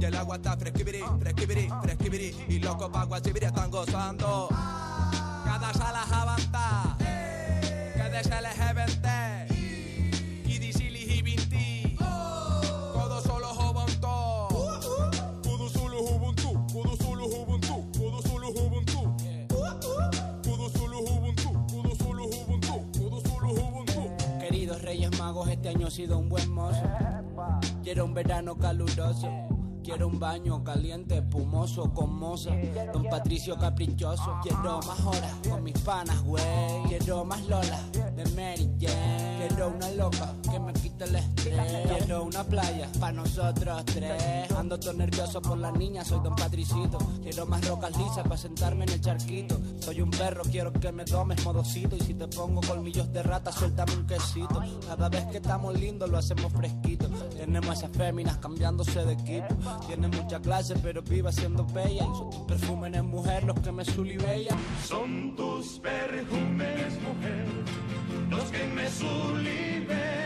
Y el agua está fresquibiri, fresquibiri, fresquibiri. Y loco pa' guachibiri están gozando. Cada sala avanza. Que desde LGBT. Y
Magos, año ha sido un buen mozo. Quiero un verano caluroso. Quiero un baño caliente, espumoso, con moza. Don Patricio caprichoso. Quiero más horas con mis panas, güey. Quiero más Lola de Mary Jane. Quiero una loca que me quite el estrés. Quiero una playa para nosotros tres. Ando todo nervioso por la niña, soy Don Patricito. Quiero más rocas lisas para sentarme en el charquito. Soy un perro, quiero que me tomes modocito. Y si te pongo colmillos de rata, suéltame un quesito. Cada vez que estamos lindos lo hacemos fresquito. Tenemos esas féminas cambiándose de equipo. Tiene mucha clase, pero vive siendo bella. Son tus perfumes mujer los que me sulibellan.
Son tus perfumes, mujer, los que me suliben.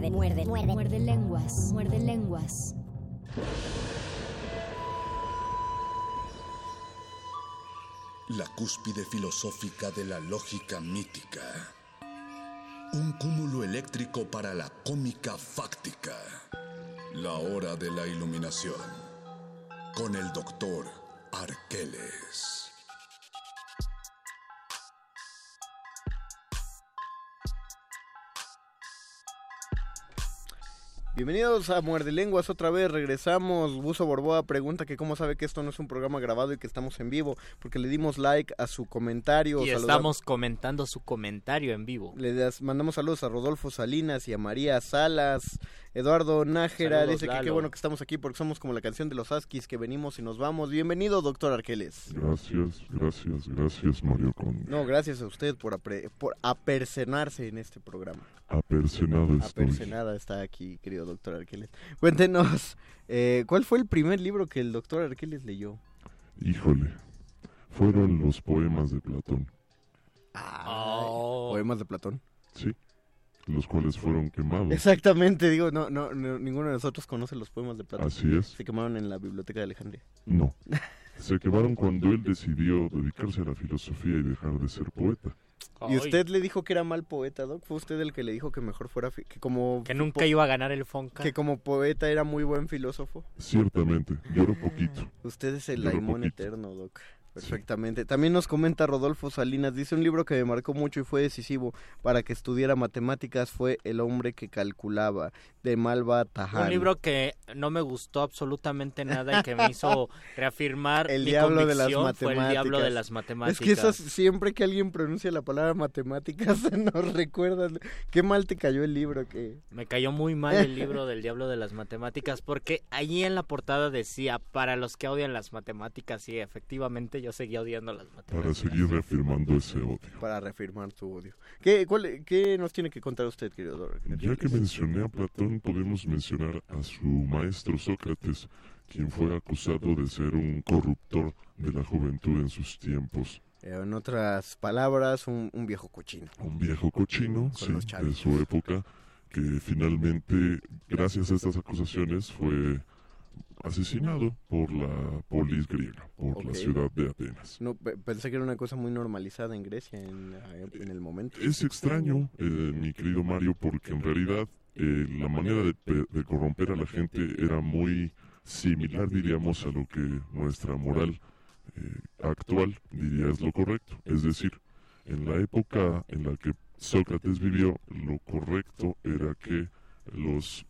Muerde, muerde, muerde.
Muerde lenguas, muerde lenguas.
La cúspide filosófica de la lógica mítica. Un cúmulo eléctrico para la cómica fáctica. La hora de la iluminación. Con el doctor Arqueles.
Bienvenidos a Muerde Lenguas, otra vez regresamos. Buzo Borboa pregunta que cómo sabe que esto no es un programa grabado y que estamos en vivo, porque le dimos like a su comentario.
Y estamos comentando su comentario en vivo.
Le das- mandamos saludos a Rodolfo Salinas y a María Salas. Eduardo Nájera
Saludos,
dice que qué bueno que estamos aquí porque somos como la canción de los Askis que venimos y nos vamos. Bienvenido, doctor Arqueles.
Gracias, gracias, gracias Mario Conde.
No, gracias a usted por, apre- por apercenarse en este programa.
Apercenado estoy.
Apercenada está aquí, querido doctor Arqueles. Cuéntenos, eh, ¿cuál fue el primer libro que el doctor Arqueles leyó?
Híjole, fueron los poemas de Platón.
Poemas de Platón.
Sí, los cuales fueron quemados.
Exactamente, digo, no, no, no, ninguno de nosotros conoce los poemas de Platón.
Así es.
Se quemaron en la biblioteca de Alejandría.
No, (laughs) se quemaron cuando él decidió dedicarse a la filosofía y dejar de ser poeta.
¿Y usted le dijo que era mal poeta, Doc? ¿Fue usted el que le dijo que mejor fuera... que como...
Que nunca iba a ganar el Fonca.
Que como poeta era muy buen filósofo.
Ciertamente, lloro poquito.
Usted es el Laimón eterno, Doc. Perfectamente. También nos comenta Rodolfo Salinas, dice un libro que me marcó mucho y fue decisivo para que estudiara matemáticas fue El hombre que calculaba, de Malva Tajal.
Un libro que no me gustó absolutamente nada y que me hizo (laughs) reafirmar
El
mi
diablo de las matemáticas.
fue el diablo de las matemáticas.
Es que siempre que alguien pronuncia la palabra matemáticas (laughs) nos recuerdan qué mal te cayó el libro que
Me cayó muy mal el libro del diablo de las matemáticas porque allí en la portada decía para los que odian las matemáticas y efectivamente yo seguía odiando las matemáticas.
Para seguir reafirmando ese odio.
para reafirmar tu odio. ¿Qué, cuál- qué nos tiene que contar usted, querido Dor?
Ya que mencioné a Platón, podemos mencionar a su maestro Sócrates, quien fue acusado de ser un corruptor de la juventud en sus tiempos.
Eh, en otras palabras, un, un viejo cochino.
Un viejo cochino, sí, de su época, que finalmente, gracias a estas acusaciones, fue asesinado por la polis griega, por la ciudad de Atenas.
No, pe- pensé que era una cosa muy normalizada en Grecia en, en el momento.
Es extraño, eh, mi querido Mario, porque en realidad eh, la manera de, de corromper a la gente era muy similar, diríamos, a lo que nuestra moral eh, actual diría es lo correcto. Es decir, en la época en la que Sócrates vivió, lo correcto era que los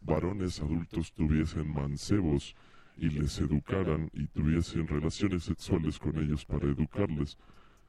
varones adultos tuviesen mancebos y les educaran y tuviesen relaciones sexuales con ellos para educarles.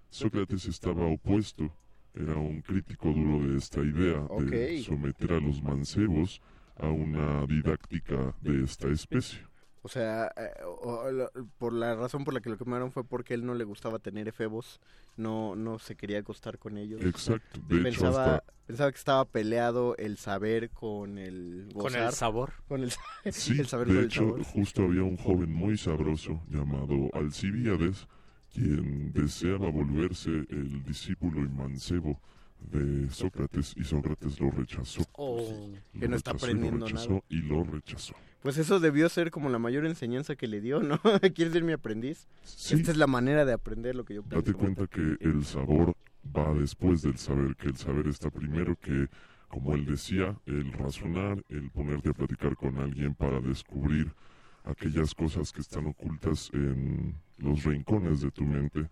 Sócrates estaba opuesto, era un crítico duro de esta idea de someter a los mancebos a una didáctica de esta especie.
O sea, eh, o- por la razón por la que lo quemaron fue porque él no le gustaba tener efebos, no, no se quería acostar con ellos.
Exacto, de hecho,
pensaba,
hasta-
pensaba que estaba peleado el saber con el
Con
gozar.
el sabor.
Con el, (laughs)
Sí,
el saber
de
con el
hecho,
sabor.
justo había un joven muy sabroso llamado Alcibíades, quien deseaba volverse el discípulo y mancebo de Sócrates y Sócrates lo rechazó.
Oh.
Lo
Que no está
rechazó
aprendiendo
lo rechazó
nada.
y lo rechazó.
Pues eso debió ser como la mayor enseñanza que le dio, ¿no? (laughs) ¿Quieres ser mi aprendiz?
Sí.
Esta es la manera de aprender lo que yo
Date
pienso.
cuenta que el sabor va después del saber, que el saber está primero, que como él decía, el razonar, el ponerte a platicar con alguien para descubrir aquellas cosas que están ocultas en los rincones de tu mente,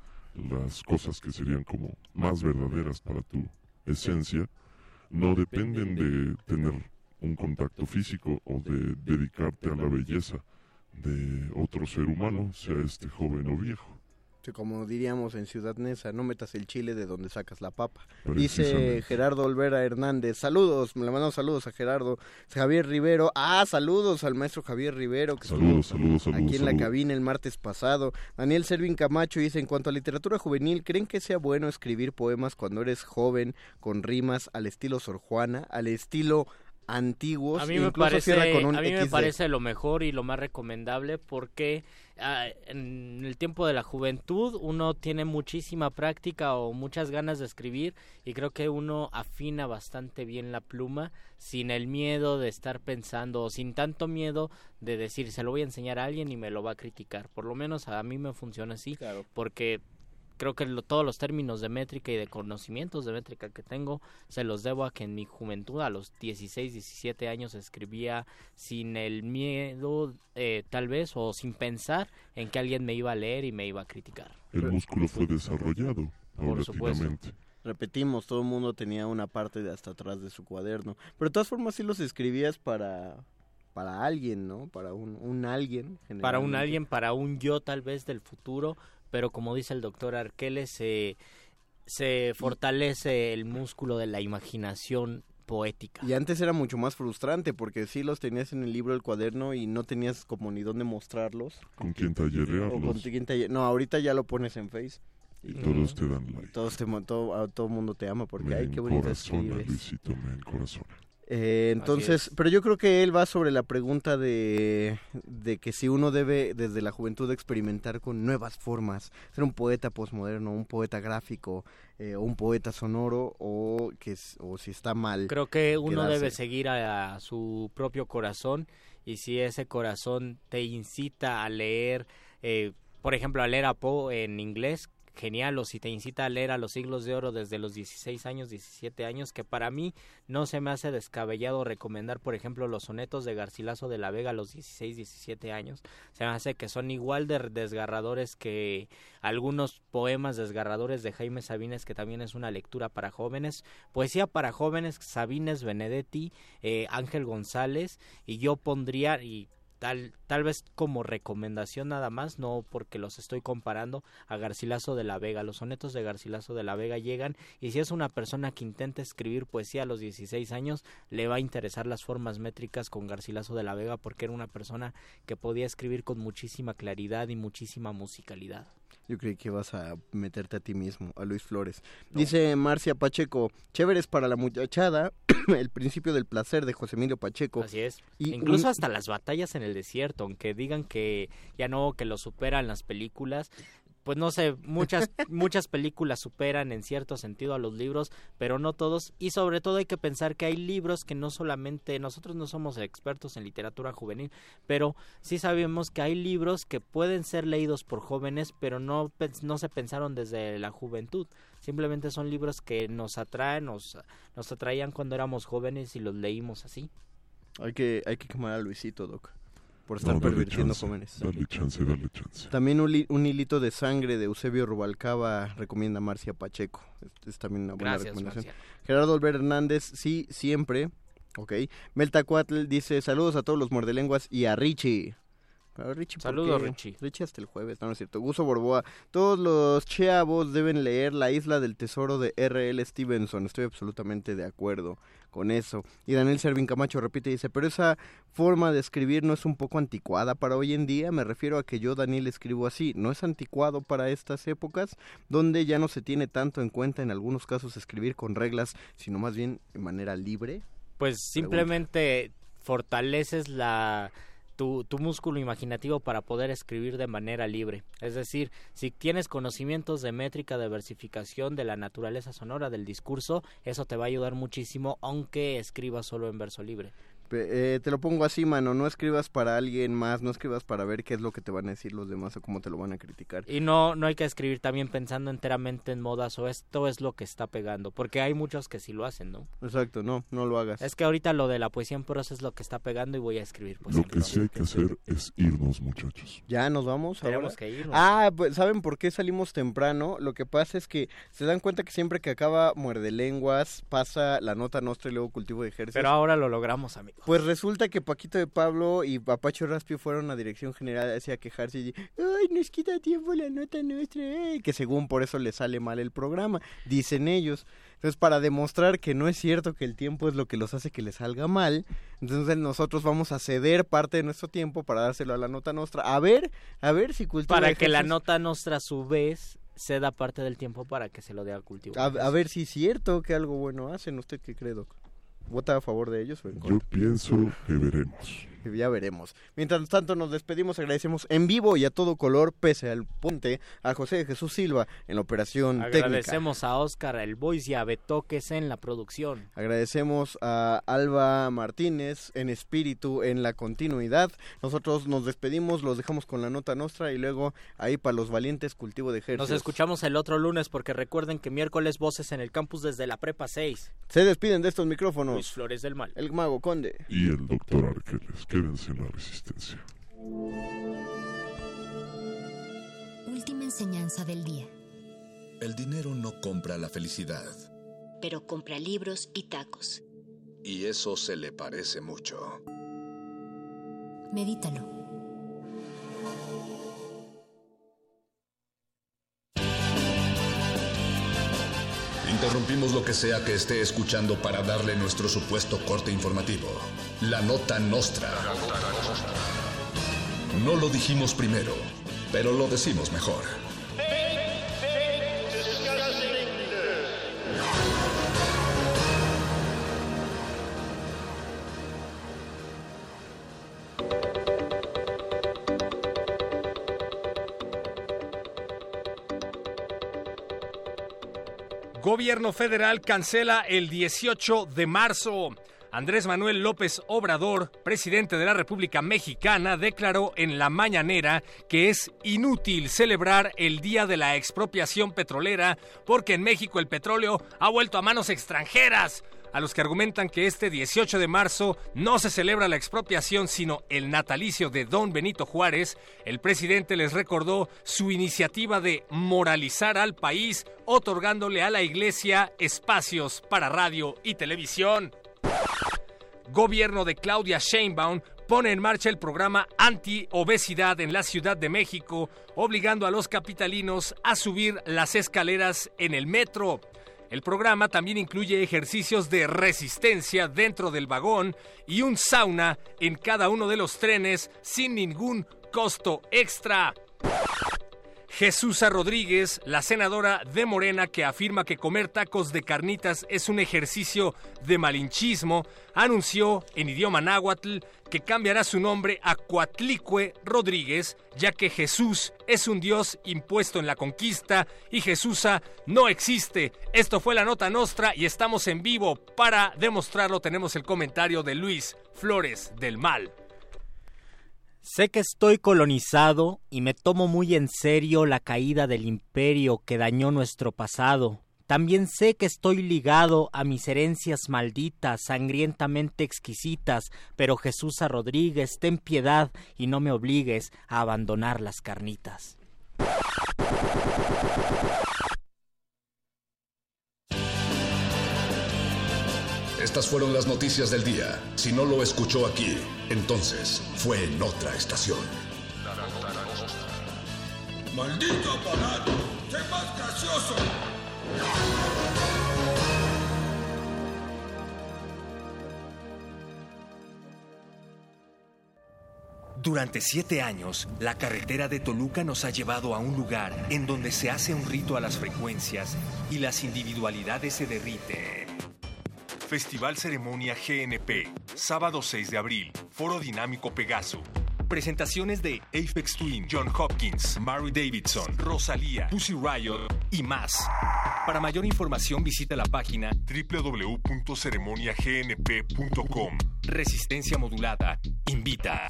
las cosas que serían como más verdaderas para tu esencia, no dependen de tener un contacto físico o de dedicarte a la belleza, de otro ser humano, sea este joven o viejo.
Sí, como diríamos en Ciudad Neza, no metas el chile de donde sacas la papa. Dice Gerardo Olvera Hernández, saludos, le mandamos saludos a Gerardo. Javier Rivero, ah, saludos al maestro Javier Rivero, que
Saludos, saludos, saludos,
aquí en la cabina el martes pasado. Daniel Servin Camacho dice, en cuanto a literatura juvenil, ¿creen que sea bueno escribir poemas cuando eres joven, con rimas al estilo Sor Juana, al estilo antiguos?
A mí, me parece,
con
a mí me parece lo mejor y lo más recomendable porque ah, en el tiempo de la juventud uno tiene muchísima práctica o muchas ganas de escribir y creo que uno afina bastante bien la pluma sin el miedo de estar pensando o sin tanto miedo de decir se lo voy a enseñar a alguien y me lo va a criticar. Por lo menos a mí me funciona así porque creo que lo- todos los términos de métrica y de conocimientos de métrica que tengo se los debo a que en mi juventud, a los 16, 17 años, escribía sin el miedo, eh, tal vez, o sin pensar en que alguien me iba a leer y me iba a criticar.
El músculo fue desarrollado
Por supuesto.
Repetimos, todo el mundo tenía una parte de hasta atrás de su cuaderno. Pero de todas formas sí los escribías para para alguien, ¿no? Para un, un alguien.
Para un alguien, para un yo tal vez del futuro, pero como dice el doctor Arqueles, se, se fortalece el músculo de la imaginación poética.
Y antes era mucho más frustrante porque sí los tenías en el libro del cuaderno y no tenías como ni dónde mostrarlos.
Con quién
O con
tallerearlos.
quién talle- No, ahorita ya lo pones en Face.
Y todos te dan like.
Todos te, todo, a todo mundo te ama porque, ay,
Men,
qué bonito
corazón,
escribes.
Luisito, men, corazón.
Eh, entonces, pero yo creo que él va sobre la pregunta de, de que si uno debe desde la juventud experimentar con nuevas formas, ser un poeta posmoderno, un poeta gráfico, eh, o un poeta sonoro, o que o si está mal.
Creo que uno
quedarse.
debe seguir a, a su propio corazón y si ese corazón te incita a leer, eh, por ejemplo, a leer a Poe en inglés, genial, o si te incita a leer a los siglos de oro desde los 16 años, 17 años, que para mí no se me hace descabellado recomendar, por ejemplo, los sonetos de Garcilaso de la Vega a los 16, 17 años. Se me hace que son igual de desgarradores que algunos poemas desgarradores de Jaime Sabines, que también es una lectura para jóvenes. Poesía para jóvenes, Sabines, Benedetti, eh, Ángel González, y yo pondría, y tal, tal vez como recomendación nada más, no porque los estoy comparando a Garcilaso de la Vega. Los sonetos de Garcilaso de la Vega llegan y si es una persona que intenta escribir poesía a los 16 años, le va a interesar las formas métricas con Garcilaso de la Vega porque era una persona que podía escribir con muchísima claridad y muchísima musicalidad.
Yo creí que ibas a meterte a ti mismo, a Luis Flores. Dice Marcia Pacheco, chéveres para la muchachada, (clears throat) el principio del placer de José Emilio Pacheco.
Así es.
Y
Incluso
un-
hasta las batallas en el desierto, aunque digan que ya no, que lo superan las películas. Pues no sé, muchas, (laughs) muchas películas superan en cierto sentido a los libros, pero no todos. Y sobre todo hay que pensar que hay libros que no solamente, nosotros no somos expertos en literatura juvenil, pero sí sabemos que hay libros que pueden ser leídos por jóvenes, pero no, no se pensaron desde la juventud. Simplemente son libros que nos atraen, nos, nos atraían cuando éramos jóvenes y los leímos así.
Hay que, hay que quemar a Luisito, Doc, por estar
No, dale
pervirtiendo
chance,
jóvenes.
Dale chance, dale chance.
También un, li- un hilito de sangre de Eusebio Rubalcaba recomienda Marcia Pacheco. Es, es también una buena
Gracias,
recomendación.
Marcia.
Gerardo Albert Hernández, sí, siempre. Ok. Melta Cuatl dice saludos a todos los muerdelenguas y a Richie. Richie, ¿por
Saludos? Richie.
Richie hasta el jueves, no, no es cierto. Guso Borboa. Todos los chavos deben leer La isla del tesoro de R.L. Stevenson. Estoy absolutamente de acuerdo con eso. Y Daniel Servin Camacho repite y dice, pero esa forma de escribir no es un poco anticuada para hoy en día. Me refiero a que yo, Daniel, escribo así. ¿No es anticuado para estas épocas donde ya no se tiene tanto en cuenta en algunos casos escribir con reglas, sino más bien de manera libre?
Pues simplemente fortaleces la tu, tu músculo imaginativo para poder escribir de manera libre. Es decir, si tienes conocimientos de métrica, de versificación, de la naturaleza sonora, del discurso, eso te va a ayudar muchísimo, aunque escribas solo en verso libre.
Eh, te lo pongo así, mano, no escribas para alguien más, no escribas para ver qué es lo que te van a decir los demás o cómo te lo van a criticar.
Y no, no hay que escribir también pensando enteramente en modas o esto es lo que está pegando, porque hay muchos que sí lo hacen, ¿no?
Exacto, no, no lo hagas.
Es que ahorita lo de la poesía en prosa es lo que está pegando y voy a escribir poesía
Lo que sí hay que hacer es irnos, muchachos.
Ya nos vamos
Tenemos
ahora?
que irnos.
Ah, pues ¿saben por qué salimos temprano? Lo que pasa es que se dan cuenta que siempre que acaba muerde lenguas, pasa la nota nostra y luego cultivo de ejércitos.
Pero ahora lo logramos, amigo.
Pues resulta que Paquito de Pablo y Papacho Raspio fueron a dirección general hacia quejarse y ay, nos quita tiempo la nota nuestra, eh", que según por eso le sale mal el programa, dicen ellos. Entonces, para demostrar que no es cierto que el tiempo es lo que los hace que les salga mal, entonces nosotros vamos a ceder parte de nuestro tiempo para dárselo a la nota nuestra. A ver, a ver si cultura
Para que la nota nuestra a su vez se da parte del tiempo para que se lo dé al cultivo.
A, a ver si es cierto que algo bueno hacen. ¿Usted qué cree, Doc? ¿Vota a favor de ellos o en
Yo
contra?
pienso que veremos.
Ya veremos. Mientras tanto, nos despedimos. Agradecemos en vivo y a todo color, pese al ponte, a José de Jesús Silva en la operación técnica.
Agradecemos a Oscar, el Voice y a Betoques en la producción.
Agradecemos a Alba Martínez en espíritu en la continuidad. Nosotros nos despedimos, los dejamos con la nota nuestra y luego ahí para los valientes cultivo de
Nos
ejércitos.
escuchamos el otro lunes porque recuerden que miércoles voces en el campus desde la prepa 6.
Se despiden de estos micrófonos.
Luis Flores del Mal.
El mago conde.
Y el doctor Arqueles, quédense en la resistencia.
Última enseñanza del día.
El dinero no compra la felicidad.
Pero compra libros y tacos.
Y eso se le parece mucho.
Medítalo.
Interrumpimos lo que sea que esté escuchando para darle nuestro supuesto corte informativo. La nota nostra. No lo dijimos primero, pero lo decimos mejor.
Gobierno federal cancela el 18 de marzo. Andrés Manuel López Obrador, presidente de la República Mexicana, declaró en la mañanera que es inútil celebrar el Día de la Expropiación Petrolera porque en México el petróleo ha vuelto a manos extranjeras. A los que argumentan que este 18 de marzo no se celebra la expropiación sino el natalicio de don Benito Juárez, el presidente les recordó su iniciativa de moralizar al país, otorgándole a la iglesia espacios para radio y televisión. Gobierno de Claudia Sheinbaum pone en marcha el programa anti-obesidad en la Ciudad de México, obligando a los capitalinos a subir las escaleras en el metro. El programa también incluye ejercicios de resistencia dentro del vagón y un sauna en cada uno de los trenes sin ningún costo extra. Jesús Rodríguez, la senadora de Morena que afirma que comer tacos de carnitas es un ejercicio de malinchismo, anunció en idioma náhuatl que cambiará su nombre a Coatlicue Rodríguez, ya que Jesús es un dios impuesto en la conquista y Jesúsa no existe. Esto fue la nota nostra y estamos en vivo. Para demostrarlo tenemos el comentario de Luis Flores del Mal.
Sé que estoy colonizado y me tomo muy en serio la caída del imperio que dañó nuestro pasado. También sé que estoy ligado a mis herencias malditas, sangrientamente exquisitas, pero Jesús Rodríguez, ten piedad y no me obligues a abandonar las carnitas.
Estas fueron las noticias del día. Si no lo escuchó aquí, entonces fue en otra estación.
¡Maldito aparato! ¡Sé más gracioso!
Durante siete años, la carretera de Toluca nos ha llevado a un lugar en donde se hace un rito a las frecuencias y las individualidades se derriten.
Festival Ceremonia GNP, sábado 6 de abril, Foro Dinámico Pegaso.
Presentaciones de
Apex Twin, John Hopkins, Mary Davidson, Rosalía, Pussy Riot y más.
Para mayor información visita la página
www.ceremoniagnp.com.
Resistencia Modulada. Invita.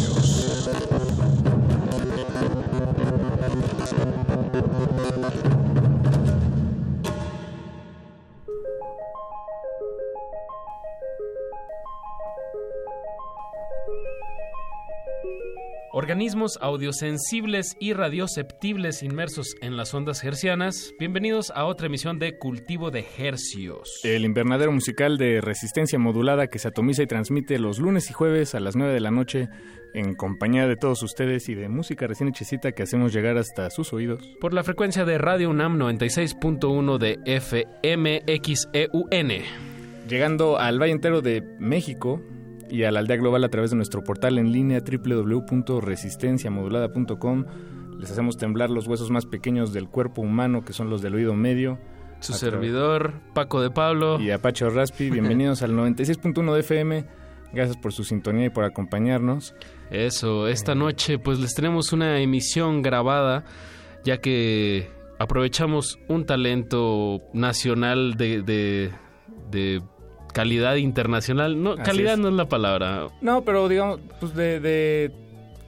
Organismos audiosensibles y radioceptibles inmersos en las ondas hercianas, bienvenidos a otra emisión de Cultivo de Hercios.
El invernadero musical de resistencia modulada que se atomiza y transmite los lunes y jueves a las 9 de la noche en compañía de todos ustedes y de música recién hechecita que hacemos llegar hasta sus oídos.
Por la frecuencia de Radio UNAM 96.1 de FMXEUN.
Llegando al Valle Entero de México y a la aldea global a través de nuestro portal en línea www.resistenciamodulada.com. Les hacemos temblar los huesos más pequeños del cuerpo humano, que son los del oído medio.
Su servidor, Paco de Pablo.
Y Apache Raspi, bienvenidos al 96.1 de FM. Gracias por su sintonía y por acompañarnos.
Eso, esta noche pues les tenemos una emisión grabada, ya que aprovechamos un talento nacional de, de, de calidad internacional. No,
Así
calidad
es.
no es la palabra.
No, pero digamos, pues de... de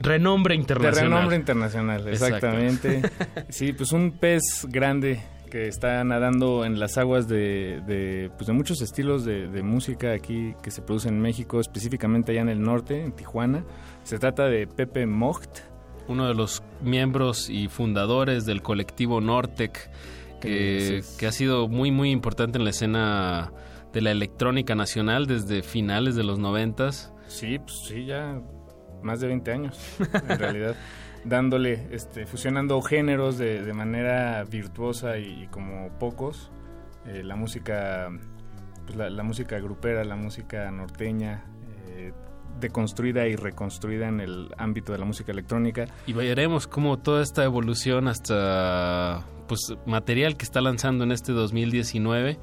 Renombre internacional.
De renombre internacional, exactamente. (laughs) sí, pues un pez grande que está nadando en las aguas de, de, pues de muchos estilos de, de música aquí que se produce en México, específicamente allá en el norte, en Tijuana. Se trata de Pepe Mocht.
Uno de los miembros y fundadores del colectivo Nortec, que,
Eh, sí.
que ha sido muy, muy importante en la escena de la electrónica nacional desde finales de los noventas.
Sí, pues sí, ya más de 20 años, en realidad, (laughs) dándole, este, fusionando géneros de, de manera virtuosa y, y como pocos. Eh, la música, pues la, la música grupera, la música norteña, eh, deconstruida y reconstruida en el ámbito de la música electrónica.
Y veremos cómo toda esta evolución hasta pues material que está lanzando en este 2019.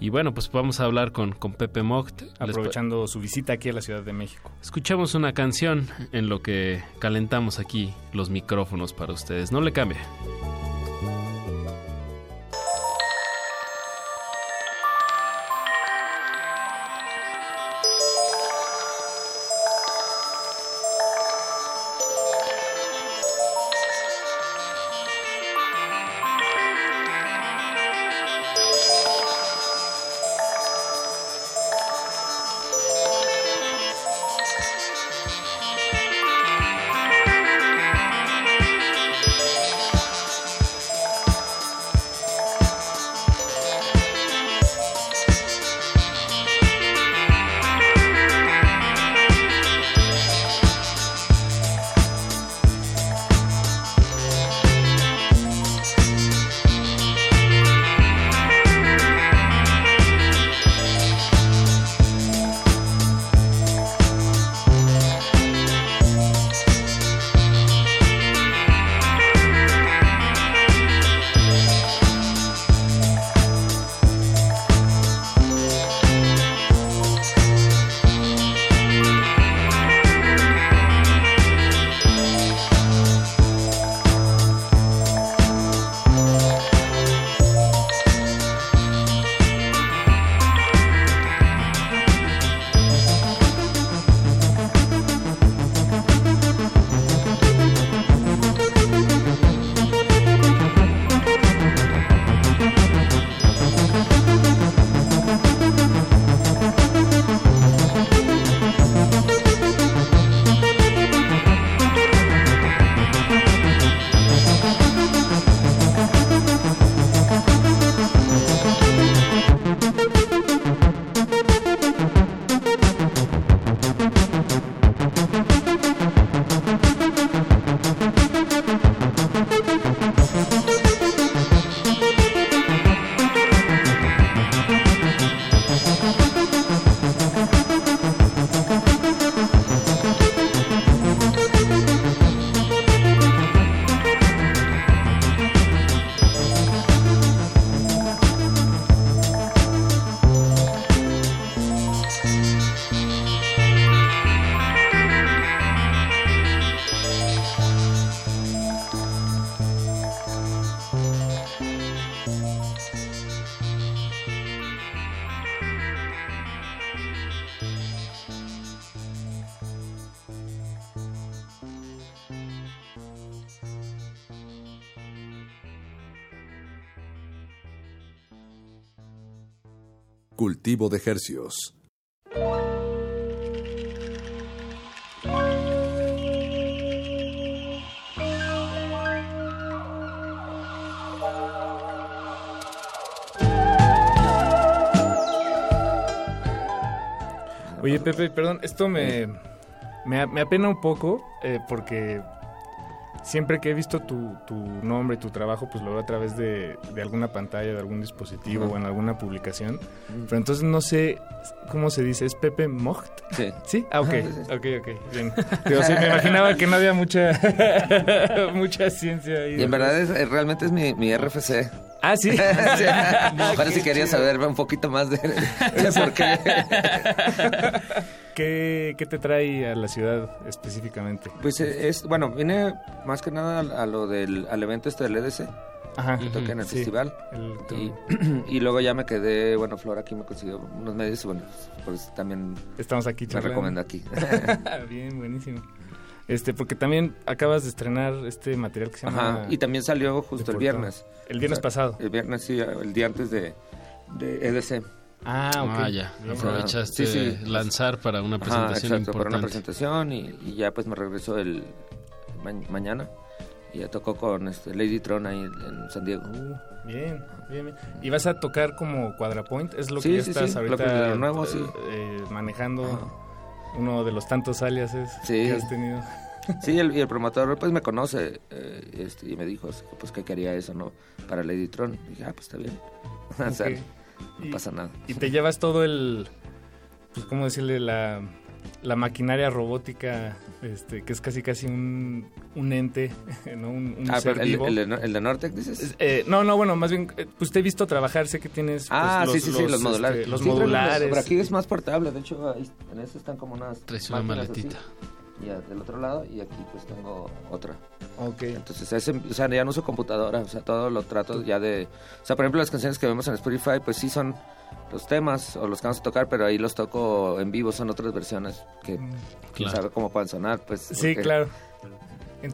Y bueno, pues vamos a hablar con, con Pepe Mocht.
Aprovechando su visita aquí a la Ciudad de México.
Escuchamos una canción en lo que calentamos aquí los micrófonos para ustedes. No le cambie.
Hercios.
Oye, Pepe, perdón, esto me, me, apena un poco eh, porque siempre que he visto tu, tu nombre, tu trabajo, pues lo veo a través de, de alguna pantalla, de algún dispositivo o en alguna publicación. Pero entonces no sé cómo se dice, ¿es Pepe Mocht?
Sí.
¿Sí? Ah, ok,
sí, sí.
ok, ok, bien. Digo, sí, me imaginaba que no había mucha, (laughs) mucha ciencia ahí.
Y en verdad es, realmente es mi, mi RFC.
Ah, sí. (laughs)
Parece si quería saber un poquito más de, de (laughs) por qué.
¿Qué, ¿Qué te trae a la ciudad específicamente?
Pues eh, es, bueno, vine más que nada a, lo del al evento este del EDC.
Ajá.
Que toqué en el
Sí,
festival.
el-
y, (clears throat) y luego ya me quedé, bueno, Flor aquí me consiguió unos medios y bueno, pues también
Estamos aquí
me recomiendo aquí. (laughs)
Bien, buenísimo. Este, porque también acabas de estrenar este material que se llama...
Ajá, y también salió justo el viernes.
El viernes
O sea,
pasado.
El viernes, sí, el día antes de, de EDC.
Ah, ok.
Ah, ya. Aprovechaste
sí, sí.
lanzar para una
Ajá,
presentación
exacto, para una
importante.
presentación y, y ya pues me regresó el ma- mañana y ya tocó con este Lady Tron ahí en San Diego.
Bien, bien, bien. ¿Y vas a tocar como Quadrapoint? ¿Es lo
Sí,
que ya estás ahorita
lo nuevo,
eh,
sí.
eh, manejando? Uno de los tantos aliases
Sí.
que has tenido. (laughs)
Sí, el, y el promotor pues me conoce eh, este, y me dijo pues que quería eso, ¿no? Para Lady Tron. Y dije, ah, pues está bien. (laughs) O sea,
Ok.
No
Y-
pasa nada.
Y te llevas todo el, pues cómo decirle, la, la maquinaria robótica, este, que es casi casi un, un ente, (laughs) ¿no? Un, un
Ah,
ser
pero el,
vivo.
el de, Nor- el de Nortec, dices.
Eh, no, no, bueno, más bien, eh, pues te he visto trabajar, sé que tienes pues,
Ah,
los,
sí, sí, sí, los,
este,
modulares.
los
Sí, traen unos-
modulares.
Pero aquí es más portable, de hecho, ahí, en este están como unas
Traes una maletita.
así, y a- del otro lado, y aquí pues tengo otra.
Ok.
Entonces, ese, o sea, ya no uso computadora, o sea, todo lo trato ya de... O sea, por ejemplo, las canciones que vemos en Spotify, pues sí son los temas o los que vamos a tocar, pero ahí los toco en vivo, son otras versiones que quién
Claro.
sabe cómo puedan sonar, pues.
Sí,
porque-
claro.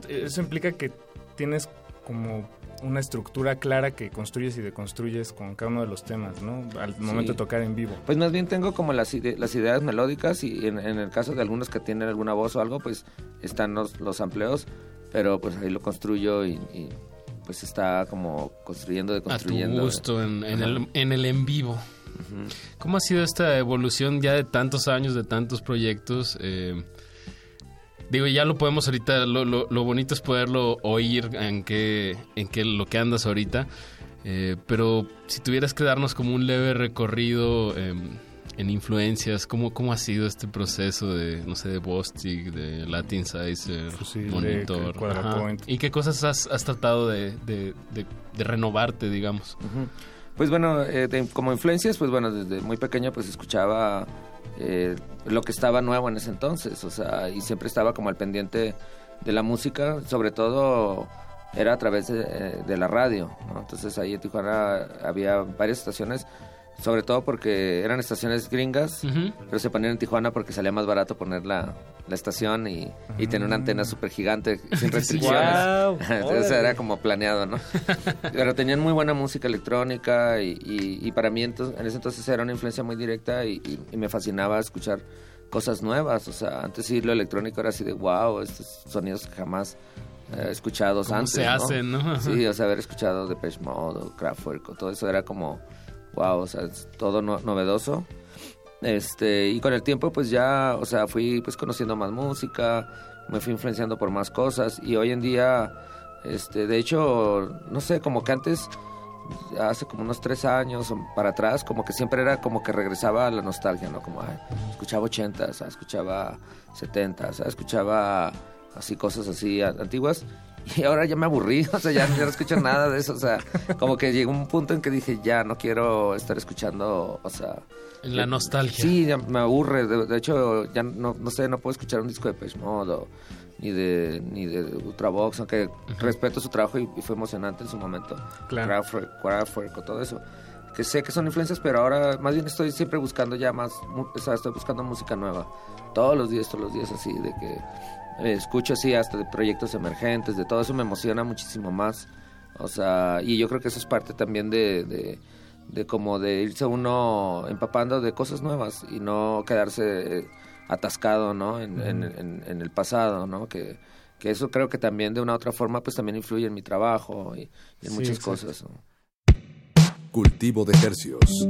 Eso implica que tienes como una estructura clara que construyes y deconstruyes con cada uno de los temas, ¿no? Al momento de tocar en vivo.
Pues más bien tengo como las, ide- las ideas melódicas y en, en el caso de algunos que tienen alguna voz o algo, pues están los, los amplios, pero pues ahí lo construyo y, y, pues está como construyendo,
A tu
deconstruyendo.
gusto, en, en el, en el en vivo. ¿Cómo ha sido esta evolución ya de tantos años, de tantos proyectos? Eh, digo, ya lo podemos ahorita, lo, lo, lo bonito es poderlo oír en qué, en qué lo que andas ahorita. Eh, pero si tuvieras que darnos como un leve recorrido eh, en influencias, ¿cómo, ¿cómo ha sido este proceso de, no sé, de Bostic, de Latin Sizer,
Fusil, de
Monitor?
Quadrapoint.
¿Y qué cosas has, has tratado de, de, de- de renovarte, digamos?
Pues bueno, eh, de- como influencias, pues bueno, desde muy pequeño pues escuchaba eh, lo que estaba nuevo en ese entonces, o sea, y siempre estaba como al pendiente de la música, sobre todo era a través de, eh, la radio, ¿no? Entonces ahí en Tijuana había varias estaciones, sobre todo porque eran estaciones gringas, pero se ponían en Tijuana porque salía más barato poner la, la estación y, y tener una antena súper gigante (laughs) sin restricciones. (laughs) Entonces
órale.
era como planeado, ¿no? (laughs) Pero tenían muy buena música electrónica y, y- y para mí entonces, en ese entonces era una influencia muy directa y, me fascinaba escuchar cosas nuevas. O sea, antes sí lo electrónico era así de wow, estos sonidos que jamás he escuchado
¿Cómo
antes.
se hacen, no?
Sí, o sea, haber escuchado Depeche Mode o Kraftwerk o todo eso era como wow, o sea, es todo no- novedoso. Este, y con el tiempo pues ya, o sea, fui pues conociendo más música, me fui influenciando por más cosas y hoy en día, este, de hecho, no sé, como que antes, hace como unos tres años o para atrás, como que siempre era como que regresaba a la nostalgia, ¿no? Como, ay, escuchaba ochentas, ah, escuchaba setentas, ah, escuchaba así cosas así antiguas y ahora ya me aburrí, (laughs) o sea, ya, ya no escucho nada de eso, o sea, como que llegó un punto en que dije, ya no quiero estar escuchando, o sea...
La
eh,
nostalgia.
Sí, ya me aburre, de, de hecho, ya no, no sé, no puedo escuchar un disco de Page Mode o ni de, ni de Ultravox, aunque respeto su trabajo y, y fue emocionante en su momento.
Claro.
Kraftwerk, todo eso. Que sé que son influencias, pero ahora más bien estoy siempre buscando ya más, o sea, estoy buscando música nueva. Todos los días, todos los días así, de que escucho así hasta de proyectos emergentes, de todo eso me emociona muchísimo más. O sea, y yo creo que eso es parte también de, de, de como de irse uno empapando de cosas nuevas y no quedarse eh, atascado, ¿no? En, en- en- en el pasado, ¿no? Que, que eso creo que también de una u otra forma pues también influye en mi trabajo y, y en
Sí,
muchas
exacto.
cosas. ¿no?
Cultivo de hercios.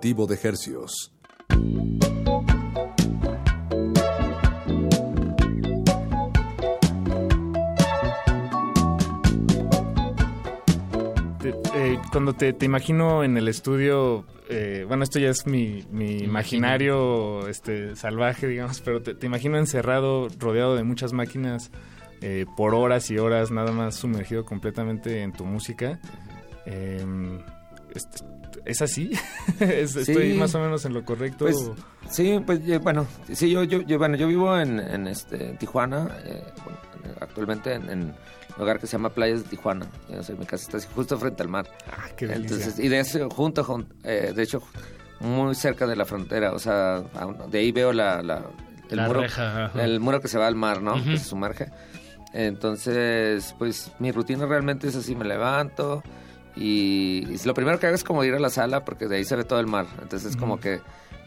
Cultivo de Hercios.
Eh, cuando te, te imagino en el estudio, eh, bueno, esto ya es mi, mi imaginario este, salvaje, digamos, pero te, te imagino encerrado, rodeado de muchas máquinas eh, por horas y horas, nada más sumergido completamente en tu música. Eh, ¿es, es así? (laughs) ¿Es- ¿Estoy
Sí.
más o menos en lo correcto?
Pues, sí, pues eh, bueno, sí, yo, yo, yo, bueno, yo vivo en, en, este, en Tijuana, eh, bueno, actualmente en, en un lugar que se llama Playas de Tijuana. O sea, mi casa está así justo frente al mar.
Ah, qué delicia.
Entonces, y de eso, junto, jun- eh, de hecho, muy cerca de la frontera, o sea, de ahí veo la, la, el,
La
muro,
reja,
el muro que se va al mar, ¿no?
Ujú.
Que se sumerge. Entonces, pues mi rutina realmente es así, me levanto y, y lo primero que hago es como ir a la sala porque de ahí se ve todo el mar. Entonces es como que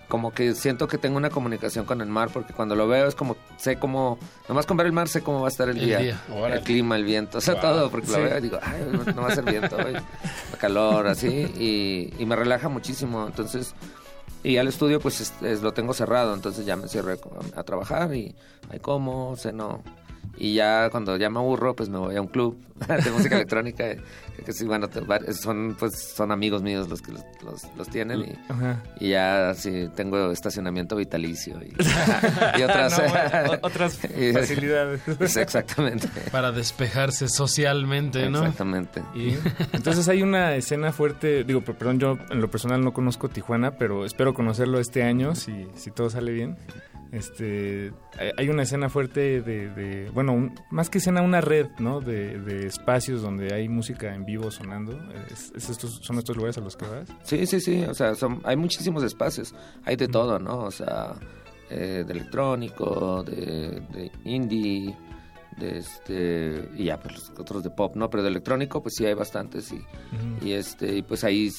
como que siento que tengo una comunicación con el mar porque cuando lo veo es como sé cómo nomás con ver el mar sé cómo va a estar el,
El
día, el clima, el viento, o sea,
Wow.
todo porque lo veo y digo, ay, no, no va a ser viento, hoy, calor, así y, y me relaja muchísimo. Entonces y al estudio pues es- es- lo tengo cerrado, entonces ya me cierro a, a trabajar y ahí como, ceno. Y ya cuando ya me aburro, pues me voy a un club (laughs) de música electrónica. eh, Que, que sí, bueno, son, pues, son amigos míos los que los, los- los tienen. Y, ya sí, tengo estacionamiento vitalicio y, (laughs) y otras,
No, bueno, o- (laughs) otras
y-
facilidades.
pues, exactamente.
Para despejarse socialmente, ¿no?
Exactamente.
Y entonces hay una escena fuerte, digo, per- perdón, yo en lo personal no conozco Tijuana, pero espero conocerlo este año si, si todo sale bien. Este, hay- una escena fuerte de, de- bueno, un- más que escena, una red, ¿no? De, de espacios donde hay música en vivo sonando. Es, es estos, ¿Son estos lugares a los que vas?
Sí, sí, sí, o sea, son, hay muchísimos espacios, hay de todo, ¿no? O sea, eh, de electrónico, de, de indie, de este, y ya, pues los otros de pop, ¿no? Pero de electrónico, pues sí hay bastantes y, y este, y pues ahí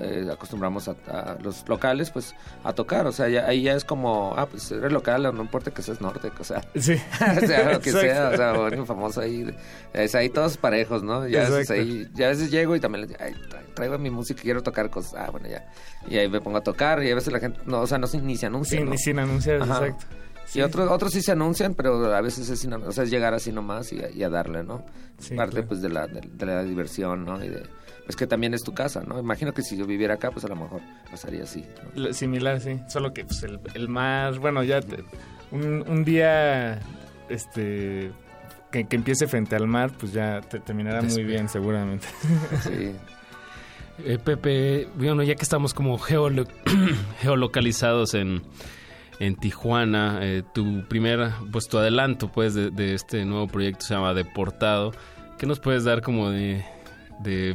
eh, acostumbramos a, a los locales, pues, a tocar, o sea, ya, ahí ya es como, ah, pues eres local, no importa que seas norte, o sea,
Sí. (laughs)
o sea, lo que sea, o sea, bueno, famoso ahí, es ahí todos parejos, ¿no? Ya a, veces ahí, ya a veces llego y también les digo, ay, tra- traigo mi música y quiero tocar cosas, ah, bueno, ya, y ahí me pongo a tocar y a veces la gente, no, o sea, no se, ni se anuncia,
Sí,
¿no?
ni sin anunciar,
Ajá.
exacto.
Y otros, otros sí se anuncian, pero a veces es, o sea, es llegar así nomás y, a- y a darle, ¿no?
Sí,
Parte
claro.
pues de la, de, de la diversión, ¿no? Y de, pues que también es tu casa, ¿no? Imagino que si yo viviera acá, pues a lo mejor pasaría así.
Similar, sí. Solo que pues, el, el mar, bueno, ya te- un, un día este que, que empiece frente al mar, pues ya te terminará muy bien, seguramente. (laughs)
Sí.
Eh, Pepe, bueno, ya que estamos como geolo- (clears throat) geolocalizados en, en Tijuana, eh, tu primer, pues tu adelanto pues de, este nuevo proyecto se llama Deportado. ¿Qué nos puedes dar como de, de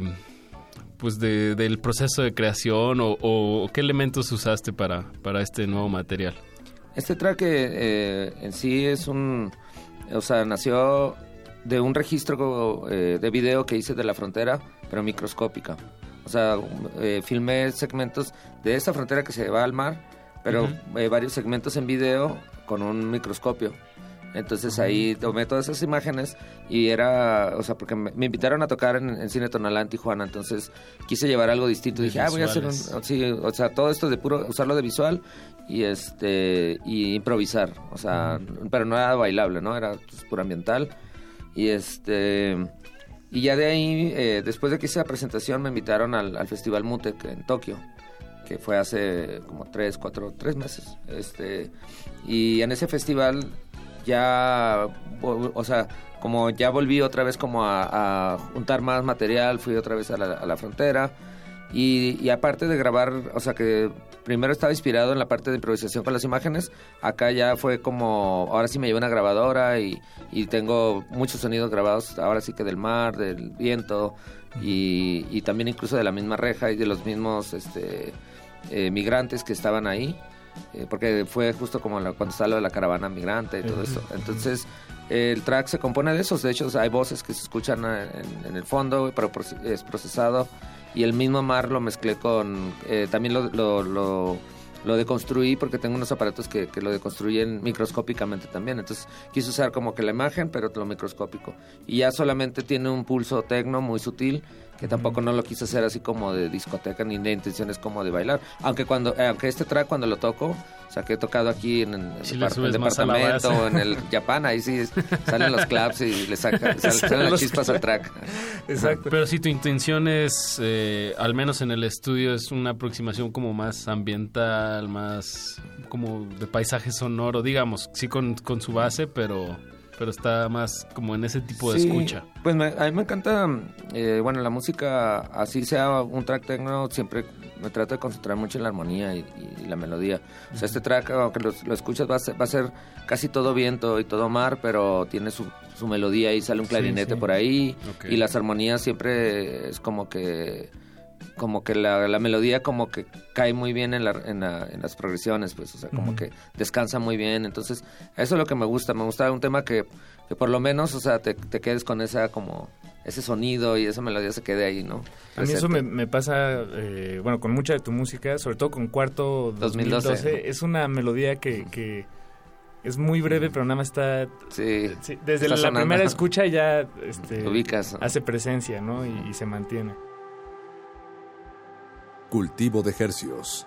pues de, del proceso de creación o, qué elementos usaste para, para este nuevo material?
Este track eh, en sí es un, o sea, nació de un registro eh, de video que hice de la frontera, pero microscópica. O sea, eh, filmé segmentos de esa frontera que se va al mar, pero eh, varios segmentos en video con un microscopio. Entonces ahí tomé todas esas imágenes y era, o sea, porque me, me invitaron a tocar en, en Cine Tonalá en Tijuana, entonces quise llevar algo distinto.
De
Dije, ah, voy a hacer un, sí, o sea, todo esto de puro, usarlo de visual y este, y improvisar, o sea, pero no era bailable, ¿no? Era pues, puro ambiental. Y este, y ya de ahí, eh, después de que hice la presentación, me invitaron al, al Festival Mutec en Tokio que fue hace como tres, cuatro, tres meses. Este, y en ese festival ya, o sea, como ya volví otra vez como a, juntar más material, fui otra vez a la, a la frontera. Y, y aparte de grabar, o sea que primero estaba inspirado en la parte de improvisación con las imágenes, acá ya fue como, ahora sí me llevé una grabadora y, y tengo muchos sonidos grabados, ahora sí que del mar, del viento y, y también incluso de la misma reja y de los mismos este, eh, migrantes que estaban ahí, eh, porque fue justo como la- cuando salió la caravana migrante y todo eso. Entonces, eh, el track se compone de esos, de hecho hay voces que se escuchan eh, en, en el fondo, pero es procesado y el mismo mar lo mezclé con, eh, también lo, lo, lo, lo deconstruí porque tengo unos aparatos que, que lo deconstruyen microscópicamente también, entonces quise usar como que la imagen, pero lo microscópico. Y ya solamente tiene un pulso tecno muy sutil que tampoco no lo quise hacer así como de discoteca ni de intenciones como de bailar. Aunque cuando eh, aunque este track cuando lo toco, o sea, que he tocado aquí en, el departamento en el Japan, ahí sí es- salen los claps y le saca, (laughs) sal- salen las chispas al track.
Exacto.
Pero si tu intención es, eh, al menos en el estudio, es una aproximación como más ambiental, más como de paisaje sonoro, digamos, sí con, con su base, pero, pero está más como en ese tipo de
Sí,
escucha.
Pues me- a mí me encanta, eh, bueno, la música, así sea un track techno, siempre me trato de concentrar mucho en la armonía y, y la melodía. O sea, este track, aunque lo, lo escuchas, va a, ser, va a ser casi todo viento y todo mar, pero tiene su, su melodía y sale un clarinete
sí.
por ahí. Y las armonías siempre es como que como que la, la melodía como que cae muy bien en, la, en, la- en las progresiones, pues, o sea, como que descansa muy bien. Entonces, eso es lo que me gusta. Me gusta un tema que, que por lo menos, o sea, te, te quedes con esa como ese sonido y esa melodía se quede ahí, ¿no?
A mí eso me, pasa, eh, bueno, con mucha de tu música, sobre todo con Cuarto 2012.
2012.
Es una melodía que, que es muy breve, pero nada más está...
Sí,
desde
está
la
sonando.
primera (laughs) escucha ya este,
Ubicas.
hace presencia, ¿no? Y, y se mantiene.
Cultivo de hercios.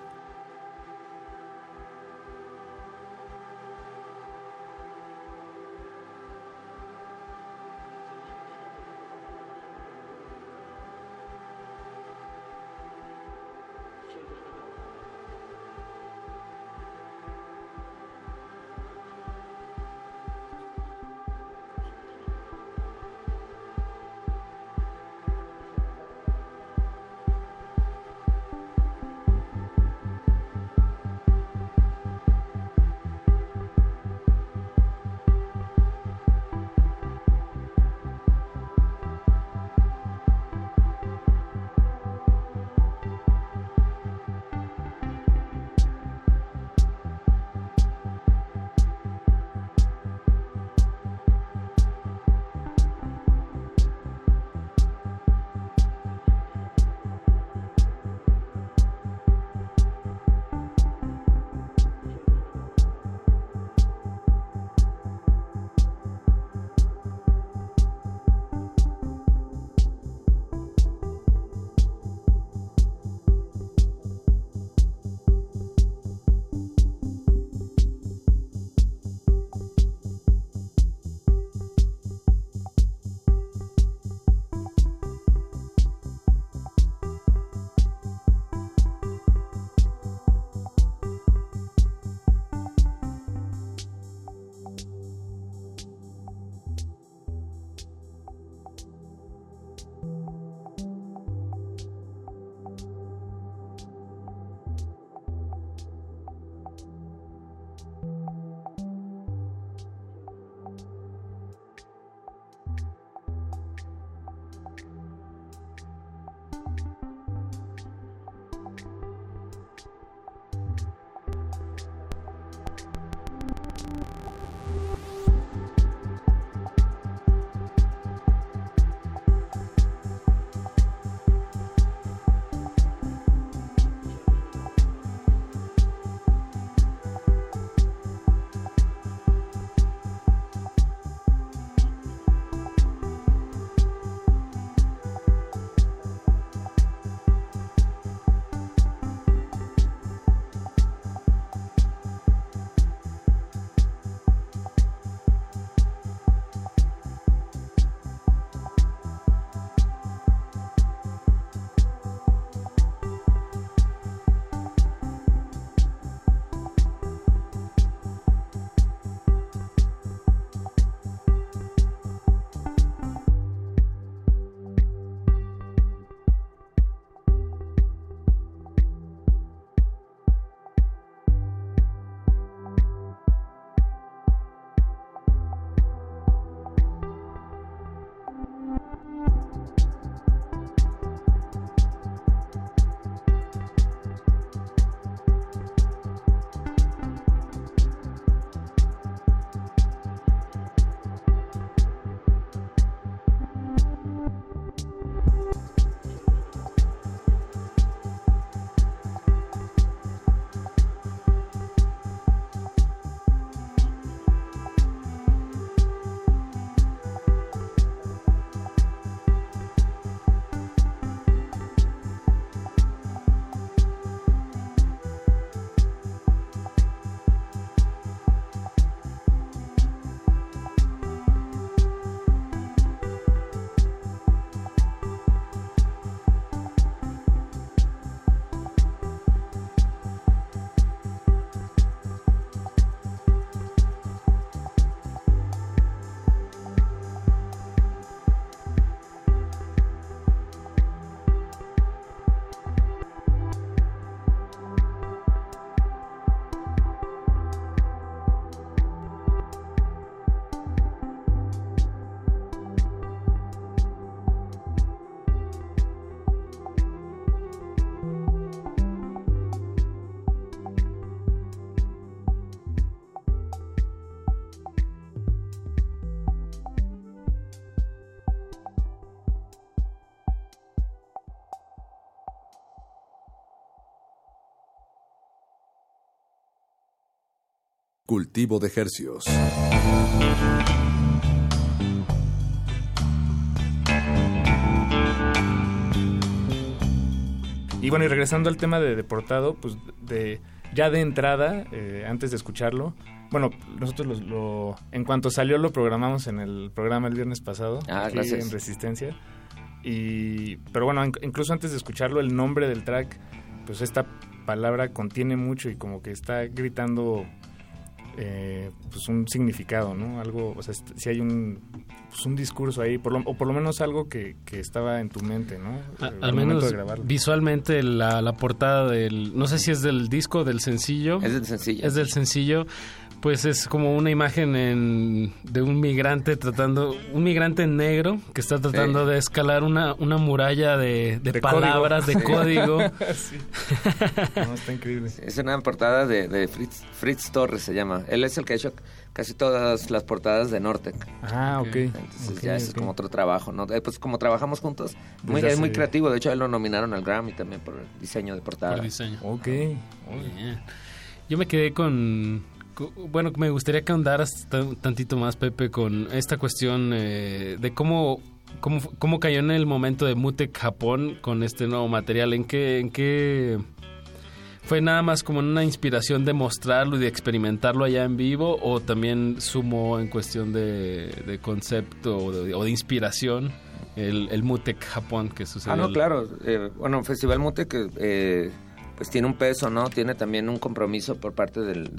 Cultivo de Hercios.
Y bueno, y regresando al tema de deportado, pues de ya de entrada, eh, antes de escucharlo, bueno, nosotros lo, lo- en cuanto salió lo programamos en el programa el viernes pasado,
Ah,
aquí
gracias.
en Resistencia. Y, pero bueno, in- incluso antes de escucharlo, el nombre del track, pues esta palabra contiene mucho y como que está gritando eh, pues un significado, ¿no? Algo, o sea, si hay un, pues un discurso ahí, por lo- o por lo menos algo que, que estaba en tu mente, ¿no?
A-
Eh,
al
momento
menos
de grabarlo.
visualmente la, la portada del no sé si es del disco o del sencillo
Es del sencillo.
es del sencillo pues es como una imagen en- de un migrante tratando un migrante negro que está tratando de escalar una, una muralla de, de
De
palabras
código.
de código (laughs)
Sí. No, está increíble.
Es una portada de, de Fritz, Fritz Torres, se llama. Él es el que ha hecho casi todas las portadas de Nortec.
Ah, ok.
Entonces ya ese es como otro trabajo, ¿no? Eh, pues como trabajamos juntos, muy, es muy creativo. De hecho, a él lo nominaron al Grammy también por el diseño de portada.
por diseño
Ok.
Bien. yo me quedé con co- bueno me gustaría que ahondaras tan- tantito más Pepe con esta cuestión eh, de cómo cómo cómo cayó en el momento de Mutec Japón con este nuevo material en qué en qué fue nada más como una inspiración de mostrarlo y de experimentarlo allá en vivo o también sumó en cuestión de, concepto o de, inspiración el, el Mutec Japón que sucedió
Ah, no, claro. Eh, bueno, Festival Mute que eh, pues tiene un peso, ¿no? Tiene también un compromiso por parte del-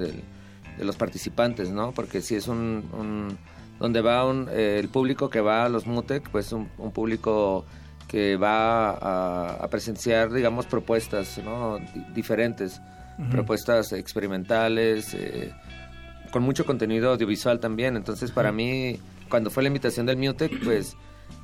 de los participantes, ¿no? Porque si es un, un- donde va un, eh, el público que va a los Mutec, pues un, un público que va a, a presenciar, digamos, propuestas, diferentes, propuestas experimentales, eh, con mucho contenido audiovisual también. Entonces, para mí, cuando fue la invitación del Mutec, pues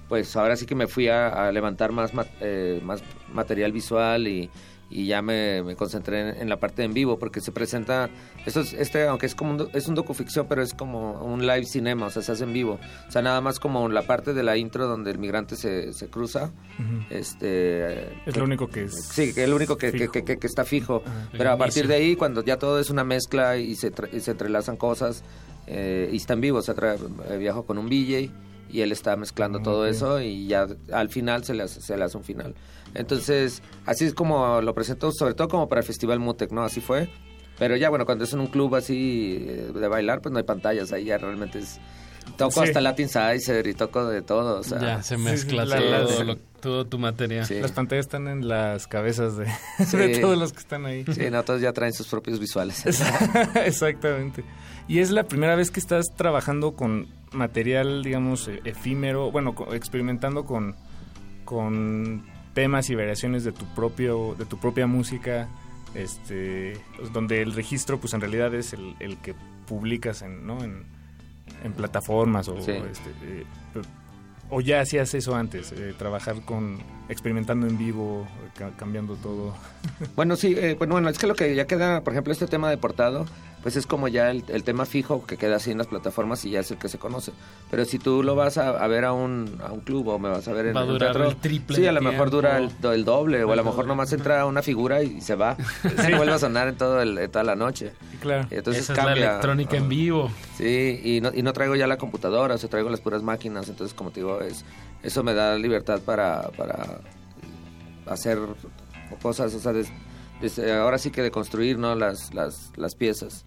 pues ahora sí que me fui a, a levantar más, ma- eh, más material visual y, y ya me, me concentré en, en la parte en vivo porque se presenta esto es, este aunque es como un, es un docuficción pero es como un live cinema o sea se hace en vivo. O sea nada más como la parte de la intro donde el migrante se, se cruza este
Es lo único que es
sí que es lo único que, que- que- está fijo.
El
pero a partir de ahí cuando ya todo es una mezcla y se, tra- y se entrelazan cosas eh, y está en vivo o sea eh, viajo con un DJ y él está mezclando todo
ok.
eso y ya al final se le, hace, se le hace un final. Entonces, así es como lo presento, sobre todo como para el Festival Mutec, ¿no? Así fue. Pero ya, bueno, cuando es en un club así eh, de bailar, pues no hay pantallas, ahí ya realmente es... Toco
Sí.
hasta Latin Sizer y toco de todo, o sea...
ya se mezcla
sí,
todo,
la-
lo- todo tu material
Sí.
Las pantallas están en las cabezas de, (laughs)
Sí.
de todos los que están ahí.
Sí, no, todos ya traen sus propios visuales. (laughs)
Exactamente. Y es la primera vez que estás trabajando con material, digamos, eh, efímero, bueno, experimentando con, con temas y variaciones de tu propio, de tu propia música, este, pues, donde el registro, pues en realidad es el, el que publicas en, ¿no? en, en plataformas o,
Sí.
este, eh, o ya hacías eso antes, eh, trabajar con experimentando en vivo, ca- cambiando todo. (laughs)
Bueno, sí, eh, bueno, bueno, es que lo que ya queda, por ejemplo, este tema deportado, pues es como ya el, el tema fijo que queda así en las plataformas y ya es el que se conoce. Pero si tú lo vas a, a ver a un, a un club o me vas a ver en
Va a
un
durar
teatro,
el triple
sí, a lo
de
mejor dura el, do- el doble o a lo mejor
doble.
nomás entra una figura y se va. (laughs) (laughs) No vuelve a sonar en todo el, toda la noche.
Claro.
Y entonces
esa es la
cambia.
electrónica en vivo
Sí, y no, y no traigo ya la computadora, o sea, traigo las puras máquinas, entonces como te digo, es, eso me da libertad para, para hacer cosas, o sea, des- desde ahora sí que de construir, ¿no? Las, las, las piezas.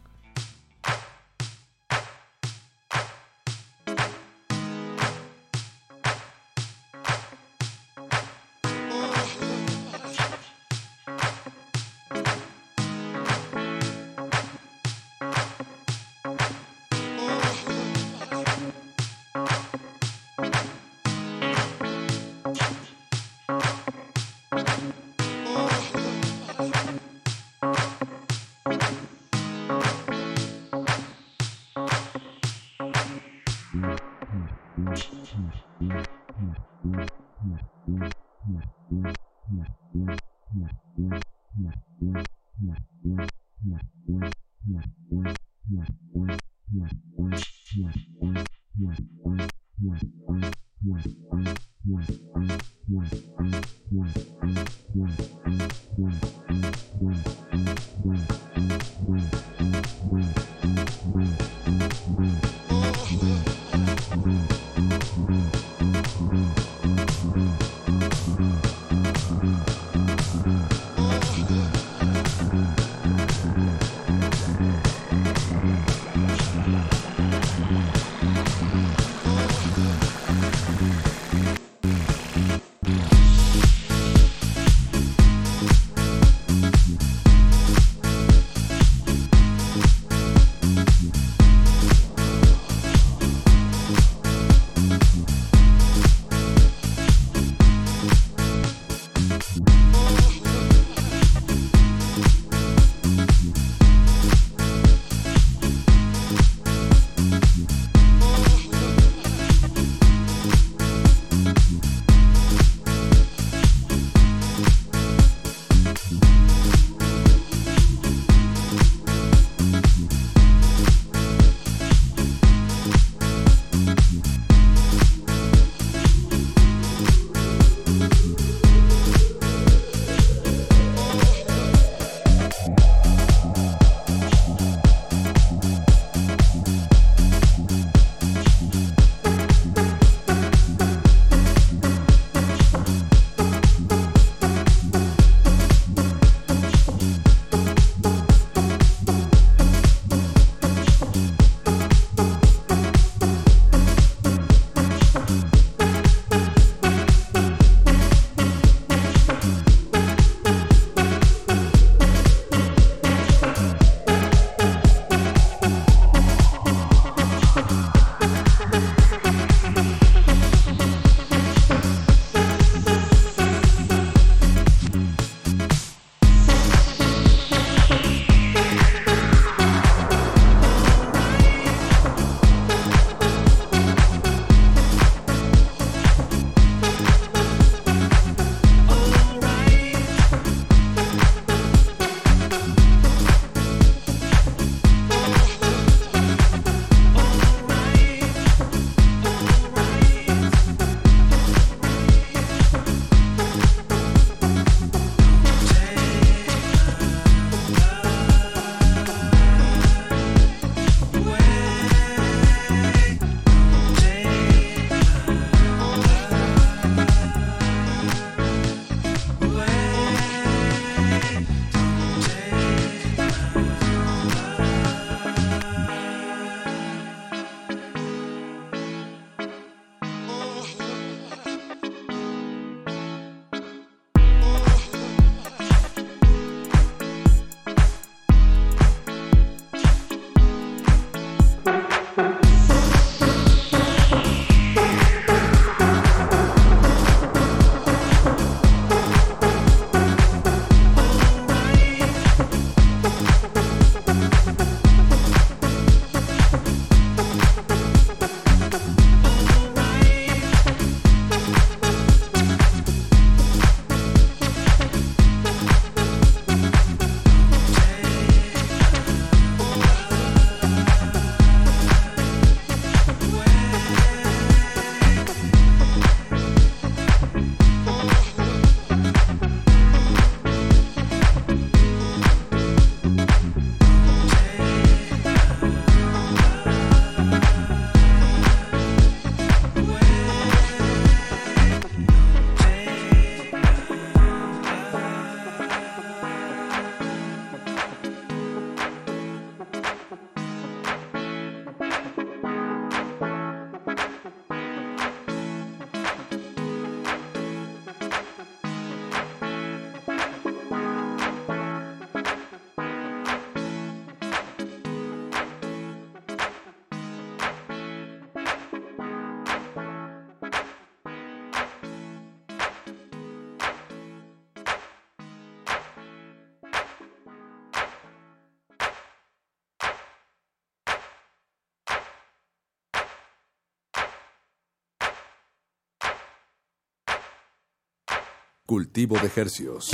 Cultivo de Hercios.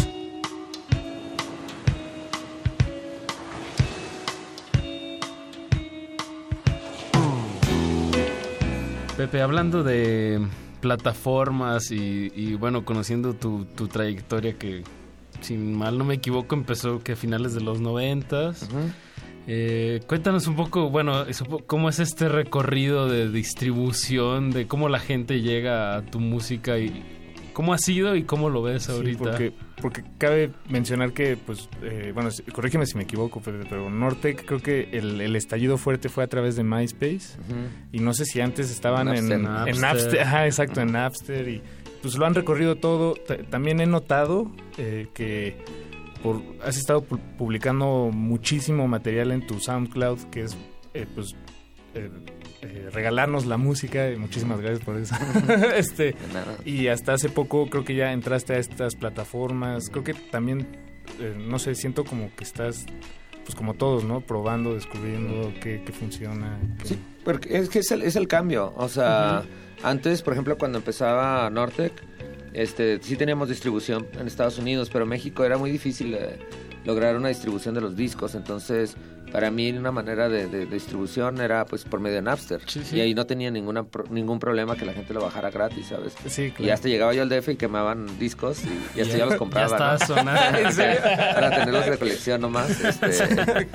Pepe, hablando de plataformas y, y, bueno, conociendo tu, tu, trayectoria que, si mal no me equivoco, empezó que a finales de los noventas. eh, cuéntanos un poco, bueno, eso, cómo es este recorrido de distribución, de cómo la gente llega a tu música y cómo ha sido y cómo lo ves ahorita.
Sí, porque, porque cabe mencionar que, pues, eh, bueno, corrígeme si me equivoco, pero, pero Nortec creo que el, el, estallido fuerte fue a través de MySpace uh -huh. y no sé si antes estaban
Napster.
en,
Napster.
en Napster, ajá, exacto, en Napster y pues lo han recorrido todo. T también he notado eh, que por, has estado pu publicando muchísimo material en tu SoundCloud, que es, eh, pues, eh, regalarnos la música. Y muchísimas gracias por eso. (laughs) este, y hasta hace poco creo que ya entraste a estas plataformas. Creo que también, eh, no sé, siento como que estás, pues como todos, ¿no? Probando, descubriendo qué, qué funciona. Qué...
Sí, porque es que es el, es el cambio. O sea, uh -huh. antes, por ejemplo, cuando empezaba Nortec, este, sí teníamos distribución en Estados Unidos, pero México era muy difícil eh, lograr una distribución de los discos. Entonces, para mí una manera de, de, de, distribución era pues por medio de Napster
sí, sí.
y ahí no tenía ninguna ningún problema que la gente lo bajara gratis sabes
sí, claro.
y hasta llegaba yo al DF y quemaban discos y, y hasta ya, los compraba
ya ¿no? (laughs)
para tenerlos de colección nomás este,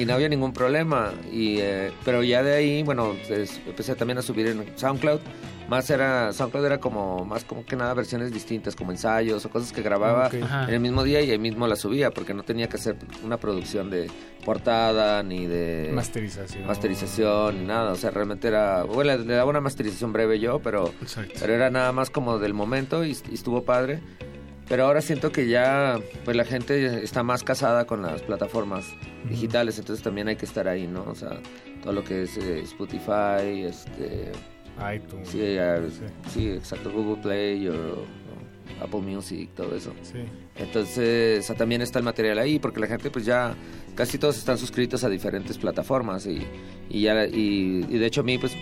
y no había ningún problema y eh, pero ya de ahí bueno pues, empecé también a subir en SoundCloud más era SoundCloud era como más como que nada versiones distintas como ensayos o cosas que grababa
okay.
en el mismo día y ahí mismo las subía porque no tenía que hacer una producción de portada ni de
masterización.
masterización ni nada. O sea realmente era bueno le, le daba una masterización breve yo pero
Exacto.
pero era nada más como del momento y, y, estuvo padre. Pero ahora siento que ya pues la gente está más casada con las plataformas digitales entonces también hay que estar ahí no o sea todo lo que es eh, Spotify este
iTunes.
Sí, uh, sí. sí, exacto, Google Play o, o, Apple Music, todo eso.
Sí.
Entonces, o sea, también está el material ahí porque la gente pues ya casi todos están suscritos a diferentes plataformas y, y ya y, y, de hecho a mí pues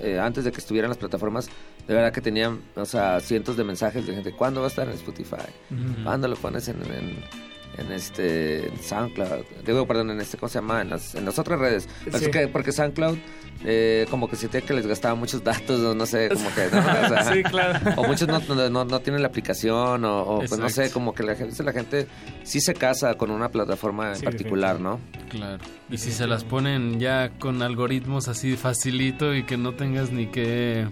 eh, antes de que estuvieran las plataformas de verdad que tenían, o sea, cientos de mensajes de gente, ¿cuándo va a estar en Spotify? Uh -huh. ¿Cuándo lo pones en, en en este en SoundCloud, digo, perdón, en este, ¿cómo se llama? En las, en las otras redes. Sí. Que, porque SoundCloud eh, como que sentía que les gastaba muchos datos, o no sé, como que, ¿no? O sea, (laughs)
sí, claro.
O muchos no, no, no, tienen la aplicación, o, o pues no sé, como que la gente, la gente sí se casa con una plataforma en sí, particular, ¿no?
Claro. Y si se las ponen ya con algoritmos así facilito y que no tengas ni que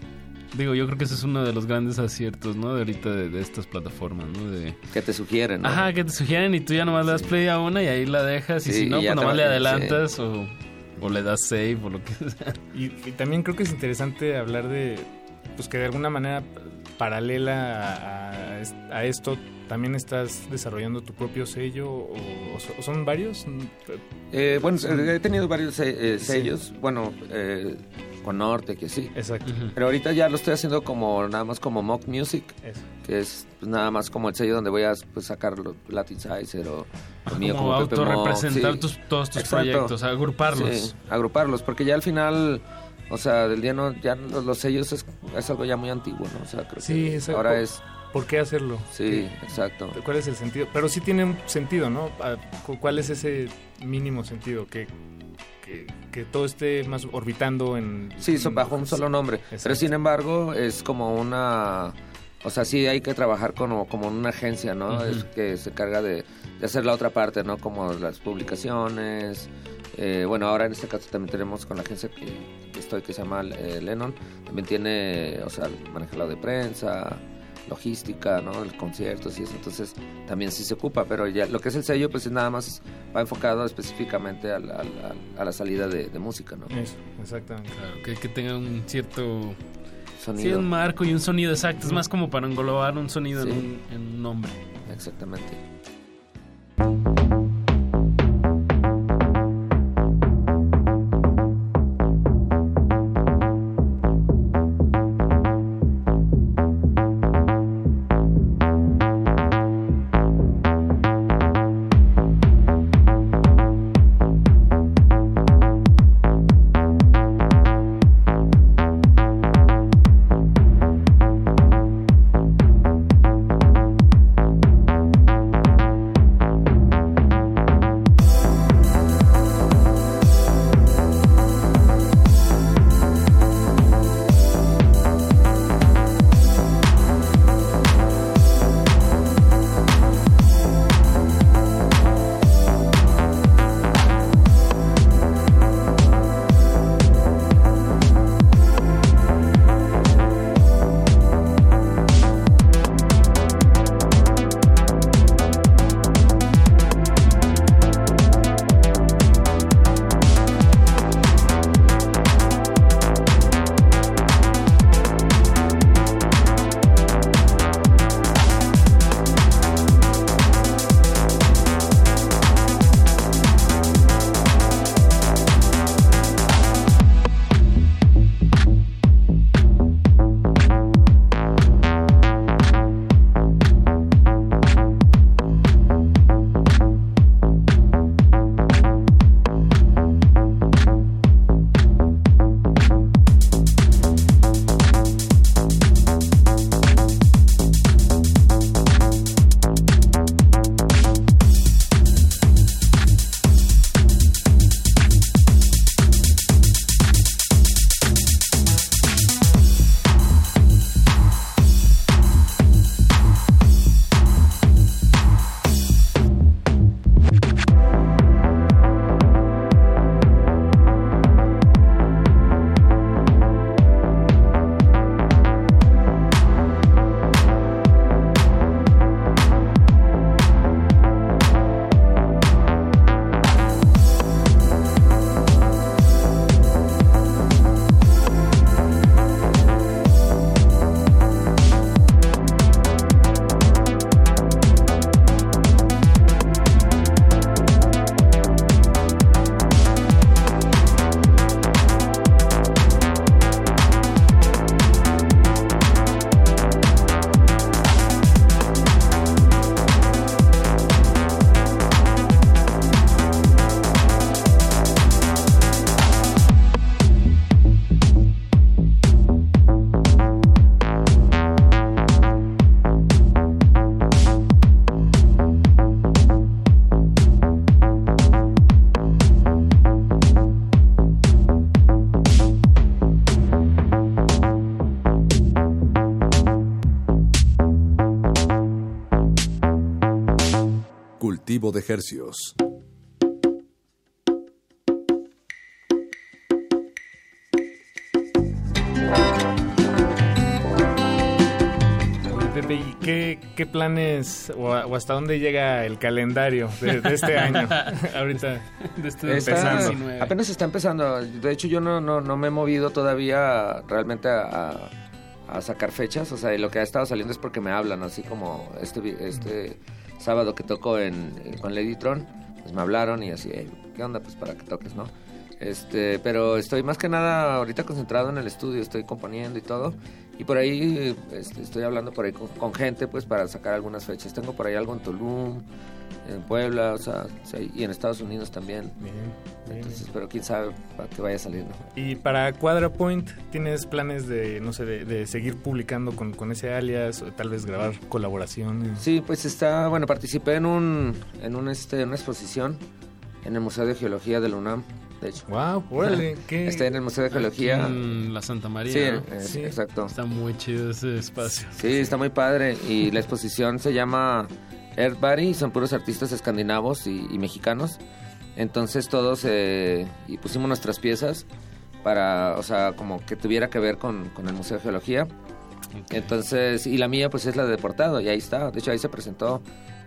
Digo, yo creo que ese es uno de los grandes aciertos, ¿no? De ahorita de, de estas plataformas, ¿no? De...
Que te sugieren, ¿no?
Ajá, que te sugieren y tú ya nomás sí. le das play a una y ahí la dejas. Y sí, si no, pues nomás le adelantas sí. o, o, le das save o lo que (laughs) sea.
Y, y, también creo que es interesante hablar de, pues que de alguna manera paralela a, a esto también estás desarrollando tu propio sello o, o son varios?
Eh, bueno, he tenido varios eh, sellos. Sí. Bueno, eh, con Norte, que sí.
Exacto. Uh
-huh. Pero ahorita ya lo estoy haciendo como nada más como Mock Music,
Eso.
que es pues, nada más como el sello donde voy a pues, sacar los Latin Sizer o
ah, mío como, como autorrepresentar sí. tus, todos tus Exacto. proyectos, agruparlos.
Sí, agruparlos, porque ya al final, o sea, del día no, ya los, los sellos es, es, algo ya muy antiguo, ¿no? O sea, creo
sí,
que ahora es
¿Por qué hacerlo?
Sí, exacto.
¿Cuál es el sentido? Pero sí tiene un sentido, ¿no? ¿Cuál es ese mínimo sentido? Que, que, que todo esté más orbitando en...
Sí, en, bajo un solo nombre. Exacto. Pero sin embargo, es como una... O sea, sí hay que trabajar como, como una agencia, ¿no? Uh -huh. Es que se carga de, de, hacer la otra parte, ¿no? Como las publicaciones. Eh, bueno, ahora en este caso también tenemos con la agencia que, que estoy, que se llama eh, Lennon. También tiene, o sea, maneja la de prensa logística, ¿no? El conciertos y eso, entonces también sí se ocupa, pero ya lo que es el sello, pues es nada más va enfocado específicamente a la, a la, a la salida de, de, música, ¿no?
Eso, exactamente.
Claro, que, que tenga un cierto
sonido.
Sí, un marco y un sonido exacto, es más como para englobar un sonido sí. en, un, en un nombre.
Exactamente.
De Hercios.
Pepe, ¿y qué, qué planes o, hasta dónde llega el calendario de, de este año? (laughs) Ahorita
Está-
empezando.
apenas está empezando. De hecho, yo no, no, no me he movido todavía realmente a, a- a sacar fechas. O sea, lo que ha estado saliendo es porque me hablan, así como este, vi- este sábado que toco en, en- con Lady Tron, pues me hablaron y así, "Ey, ¿qué onda? Pues para que toques, ¿no? Este, pero estoy más que nada ahorita concentrado en el estudio, estoy componiendo y todo. Y por ahí este, estoy hablando por ahí con, con gente, pues para sacar algunas fechas. Tengo por ahí algo en Tulum, en Puebla, o sea, y en Estados Unidos también. Entonces, pero quién sabe para qué vaya ¿no?
Y para QuadraPoint, ¿tienes planes de, no sé, de, de seguir publicando con, con ese alias o tal vez grabar colaboraciones?
Sí, pues está, bueno, participé en un, en un este, una exposición en el Museo de Geología de la UNAM, de hecho.
Wow, órale, qué-
Estoy en el Museo de Geología.
Aquí en la Santa María.
Sí,
¿no?
eh,
Sí.
exacto.
Está muy chido ese espacio.
Sí, está muy padre. Y la exposición se llama Earthbody, son puros artistas escandinavos y, y mexicanos. Entonces todos eh, y pusimos nuestras piezas para, o sea, como que tuviera que ver con, con el Museo de Geología. Entonces, y la mía pues es la de Deportado, y ahí está. De hecho, ahí se presentó,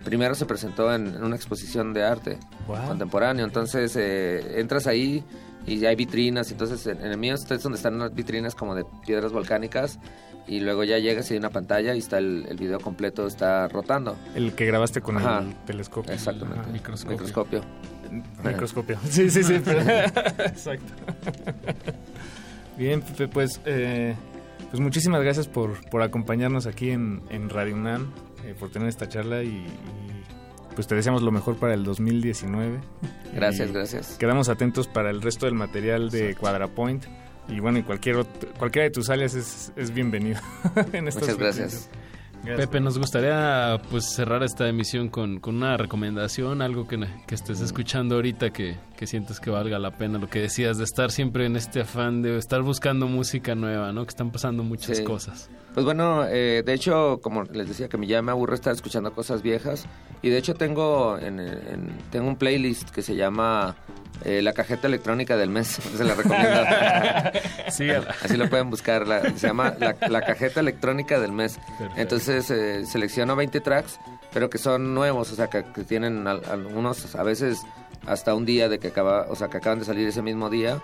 primero se presentó en, en una exposición de arte
Wow.
contemporáneo. Entonces, eh, entras ahí y hay vitrinas. Entonces, en, en el mío es donde están unas vitrinas como de piedras volcánicas. Y luego ya llegas y hay una pantalla y está el, el video completo, está rotando.
El que grabaste con
Ajá.
el telescopio.
Exactamente.
Ajá.
Microscopio.
Microscopio. (laughs) Sí, sí, sí. (laughs) pero- Exacto. (laughs) Bien, Pepe, pues, eh, pues muchísimas gracias por, por acompañarnos aquí en, en Radio UNAM, eh, por tener esta charla y, y, pues te deseamos lo mejor para el 2019.
Gracias,
Y
gracias.
Quedamos atentos para el resto del material de QuadraPoint. Y bueno, y cualquier otro- cualquiera de tus alias es, es bienvenido. (laughs) en estas
Muchas gracias.
Gracias.
Pepe, nos gustaría pues cerrar esta emisión con, con una recomendación, algo que, que estés escuchando ahorita que, que sientes que valga la pena, lo que decías de estar siempre en este afán de estar buscando música nueva, ¿no? Que están pasando muchas
Sí.
cosas.
Pues bueno, eh, de hecho, como les decía, que ya me aburre estar escuchando cosas viejas. Y de hecho tengo, en, en- tengo un playlist que se llama eh, La Cajeta Electrónica del Mes. (laughs) Se la recomiendo. (laughs)
Sígala.
Así lo pueden buscar. la- se llama la, La Cajeta Electrónica del Mes.
Perfecto.
Entonces eh, selecciono 20 tracks, pero que son nuevos, o sea, que, que tienen al- algunos, a veces hasta un día de que acaba, o sea, que acaban de salir ese mismo día,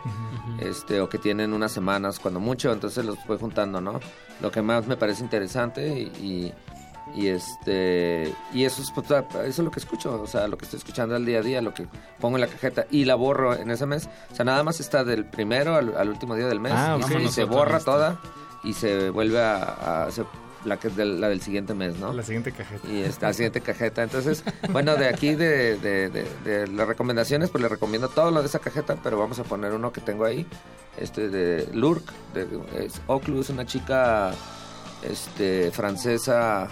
este, o que tienen unas semanas cuando mucho, entonces los voy juntando, ¿no? Lo que más me parece interesante y, y, y, este y eso es, pues, eso es lo que escucho, o sea, lo que estoy escuchando al día a día, lo que pongo en la cajeta y la borro en ese mes, o sea, nada más está del primero al, al último día del mes
Ah,
y, se- y borra toda y se vuelve a, a- se- la que del, la del siguiente mes, ¿no?
La siguiente cajeta.
Y está la siguiente cajeta. Entonces, bueno, de aquí de, de- de- de las recomendaciones, pues le recomiendo todo lo de esa cajeta, pero vamos a poner uno que tengo ahí, este de Lurk, de es Oclu, es una chica este francesa,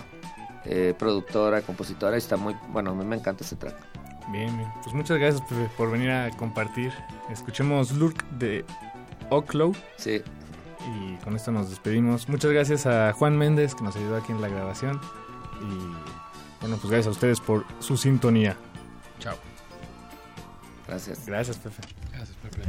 eh, productora, compositora, y está muy, bueno, a mí me encanta ese track.
Bien, bien. Pues muchas gracias por, por venir a compartir. Escuchemos Lurk de Oclow.
Sí.
Y con esto nos despedimos. Muchas gracias a Juan Méndez que nos ayudó aquí en la grabación. Y bueno, pues gracias a ustedes por su sintonía.
Chao.
Gracias.
Gracias, Pepe.
Gracias, Pepe.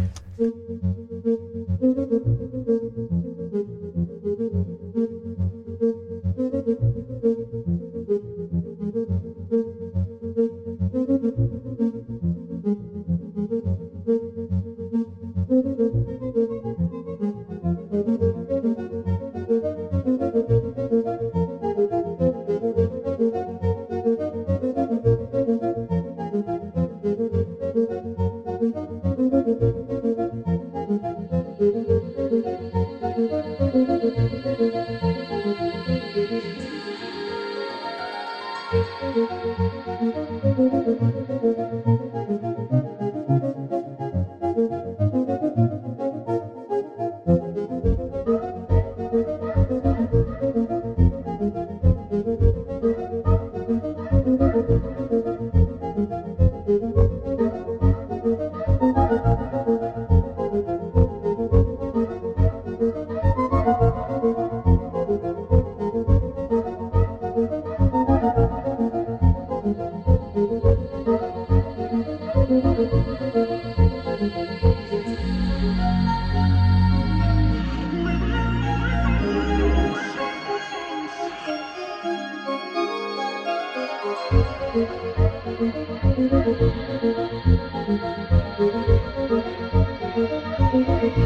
thank you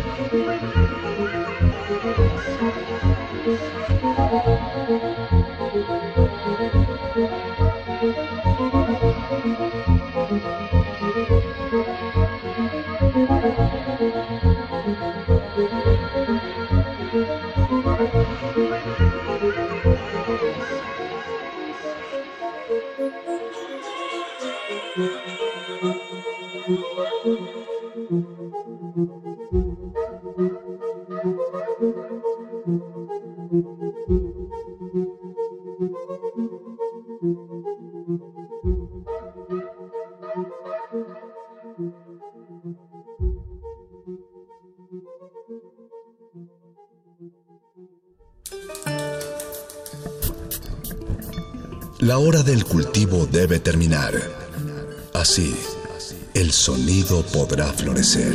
Música del cultivo debe terminar. Así, el sonido podrá florecer.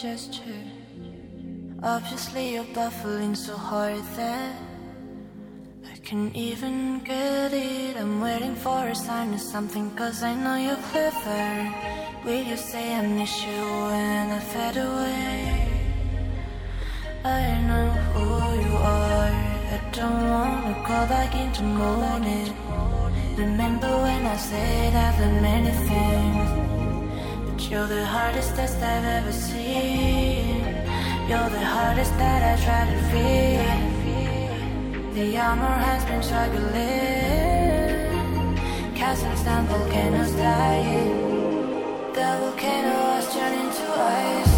Gesture. Obviously you're baffling so hard that I can even get it. I'm waiting for a sign or something cause I know you're clever. Will you say I miss you when I fade away? I know who you are. I don't wanna go back into morning. Remember when I said I've done many things, but you're the hardest test I've ever seen. You're the hardest that I try to read. The armor has been struggling. Castles down, volcanoes dying. The volcano was turning to ice.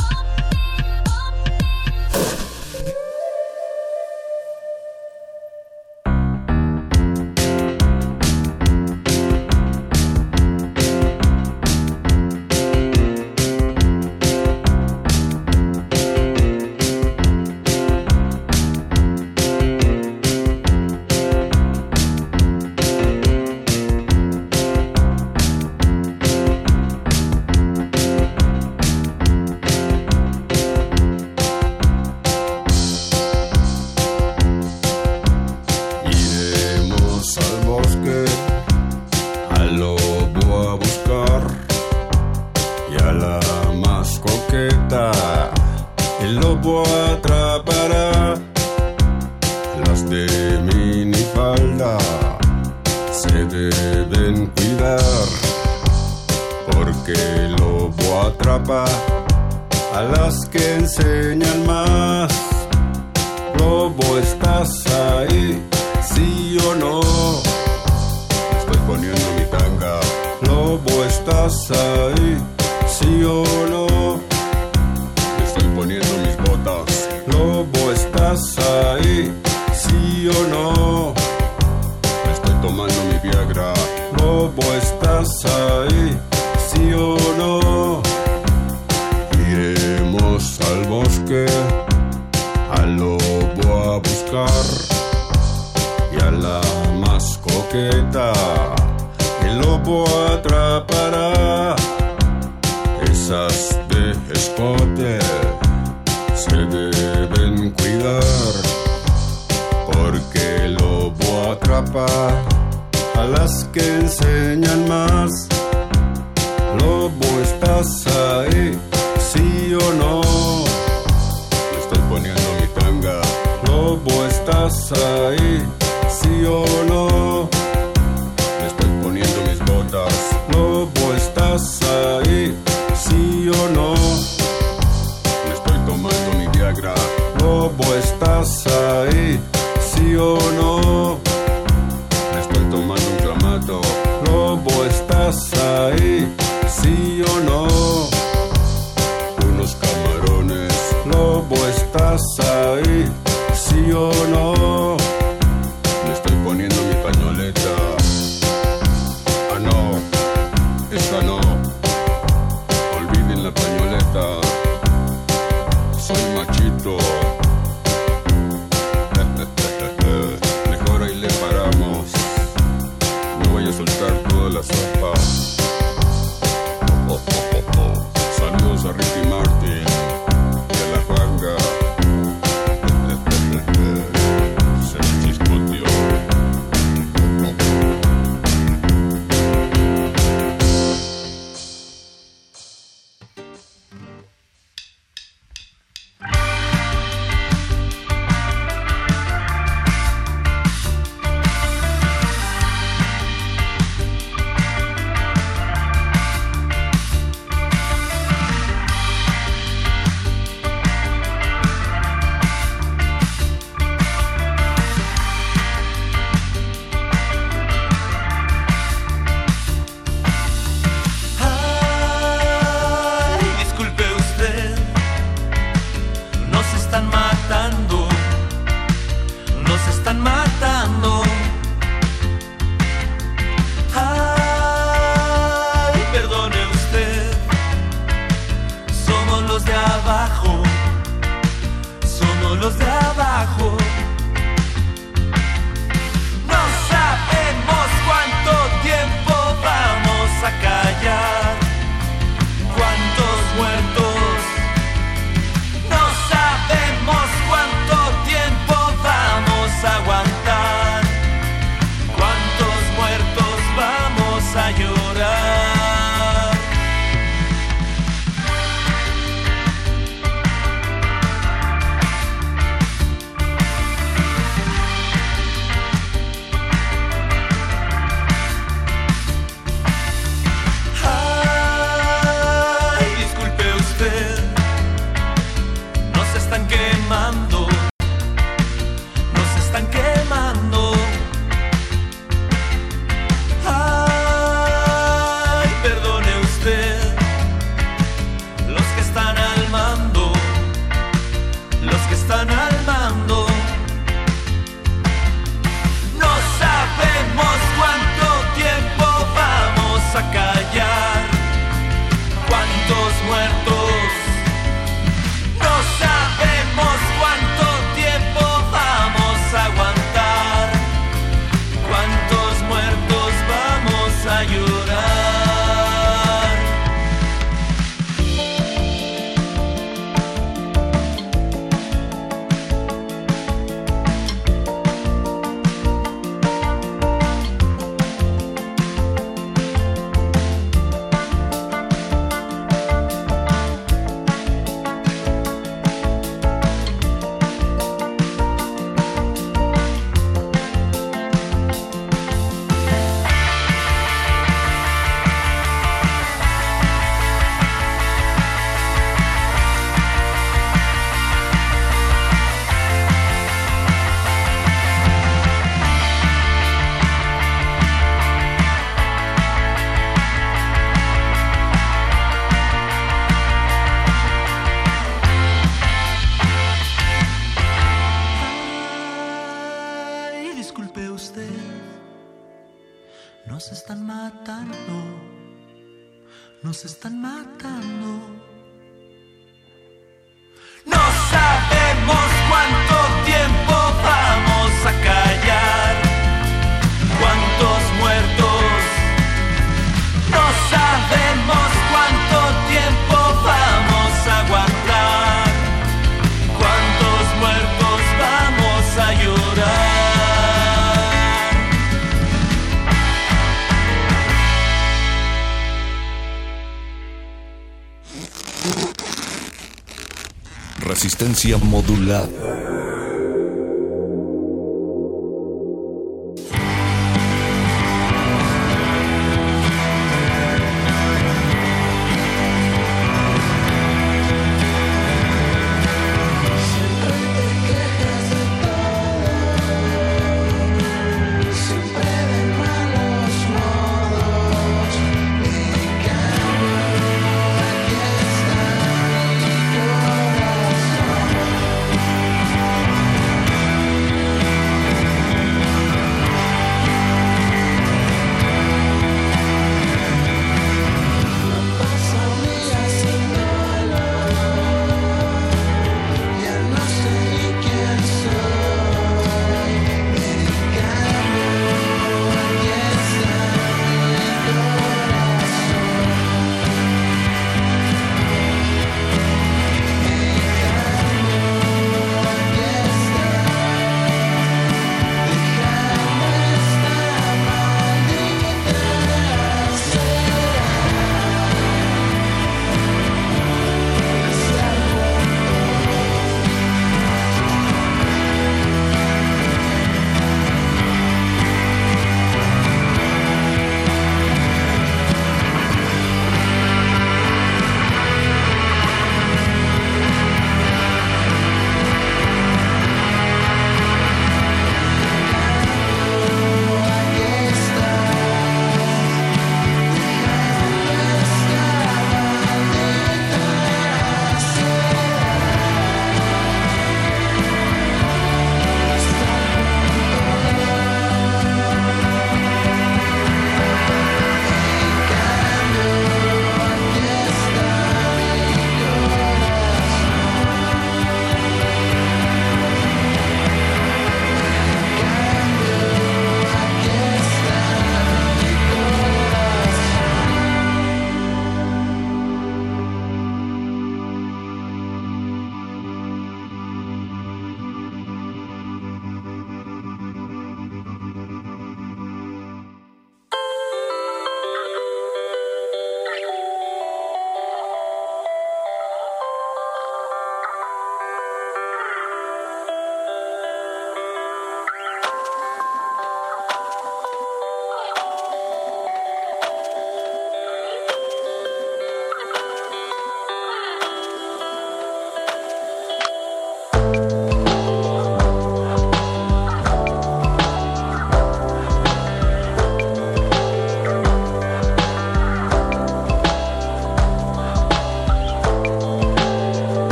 Resistencia modulada.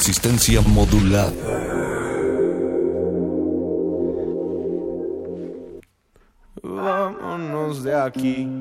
Resistencia modulada.
Vámonos de aquí.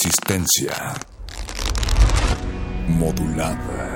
Resistencia modulada.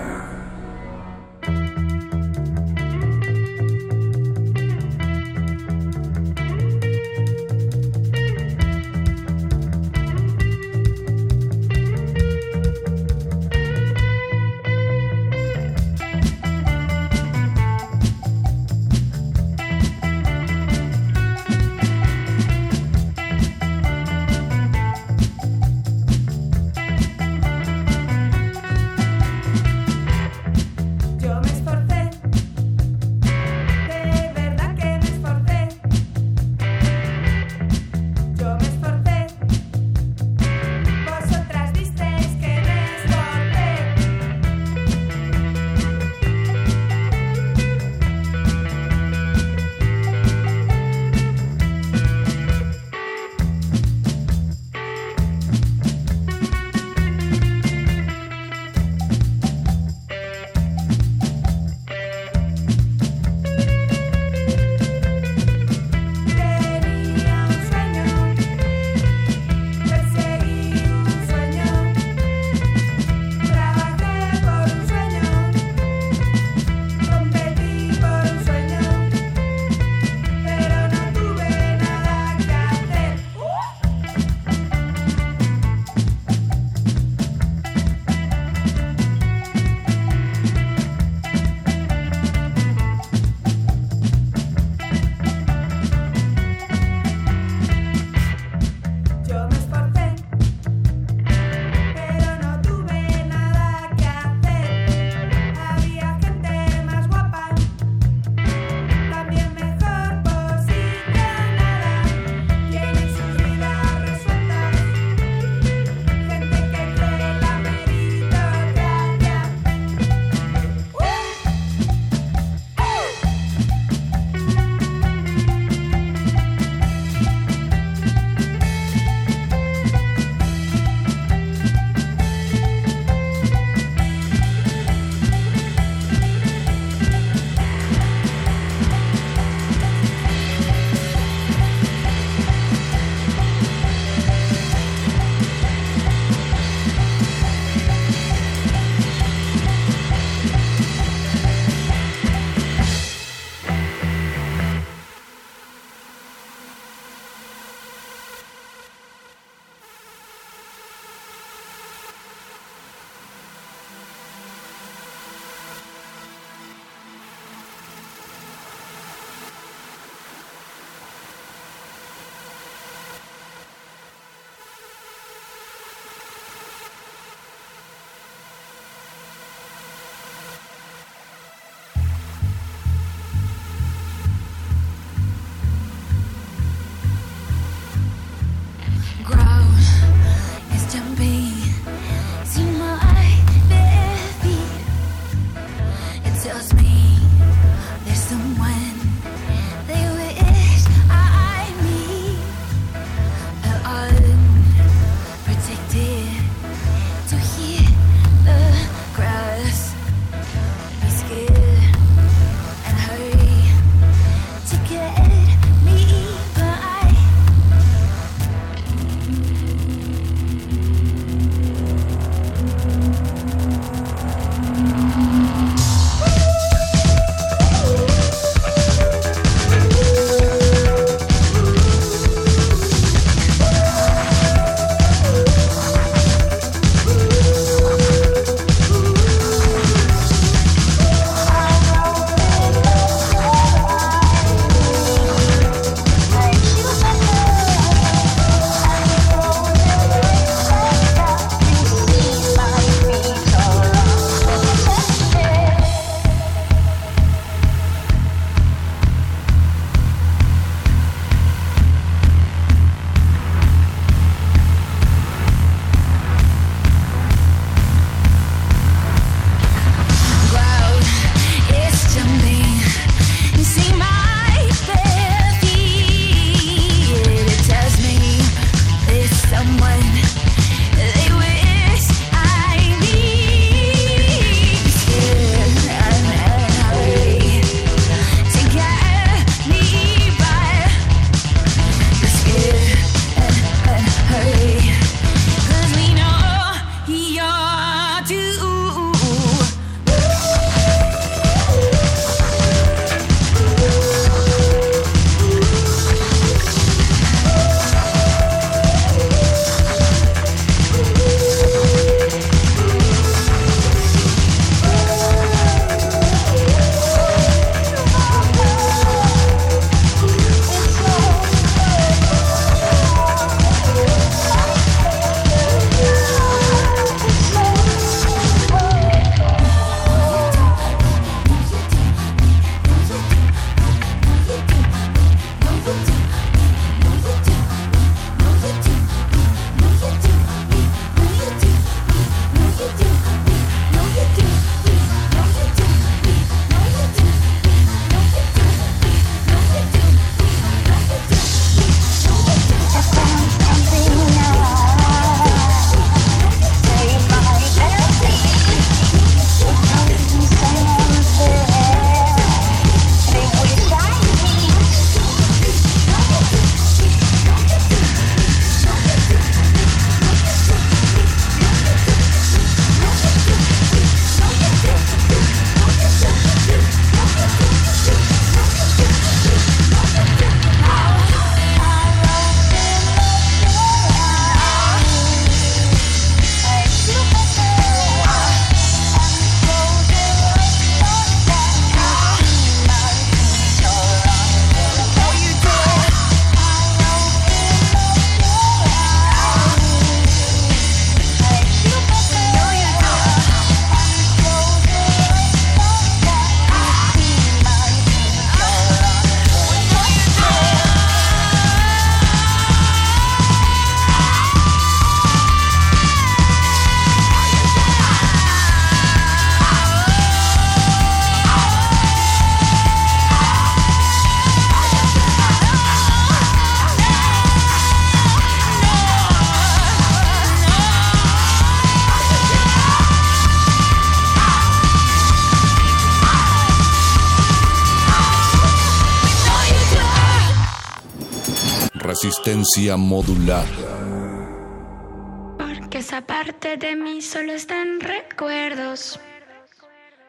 Porque esa parte de mí solo está en recuerdos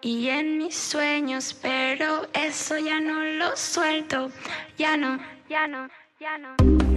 y en mis sueños, pero eso ya no lo suelto, ya no, ya no, ya no.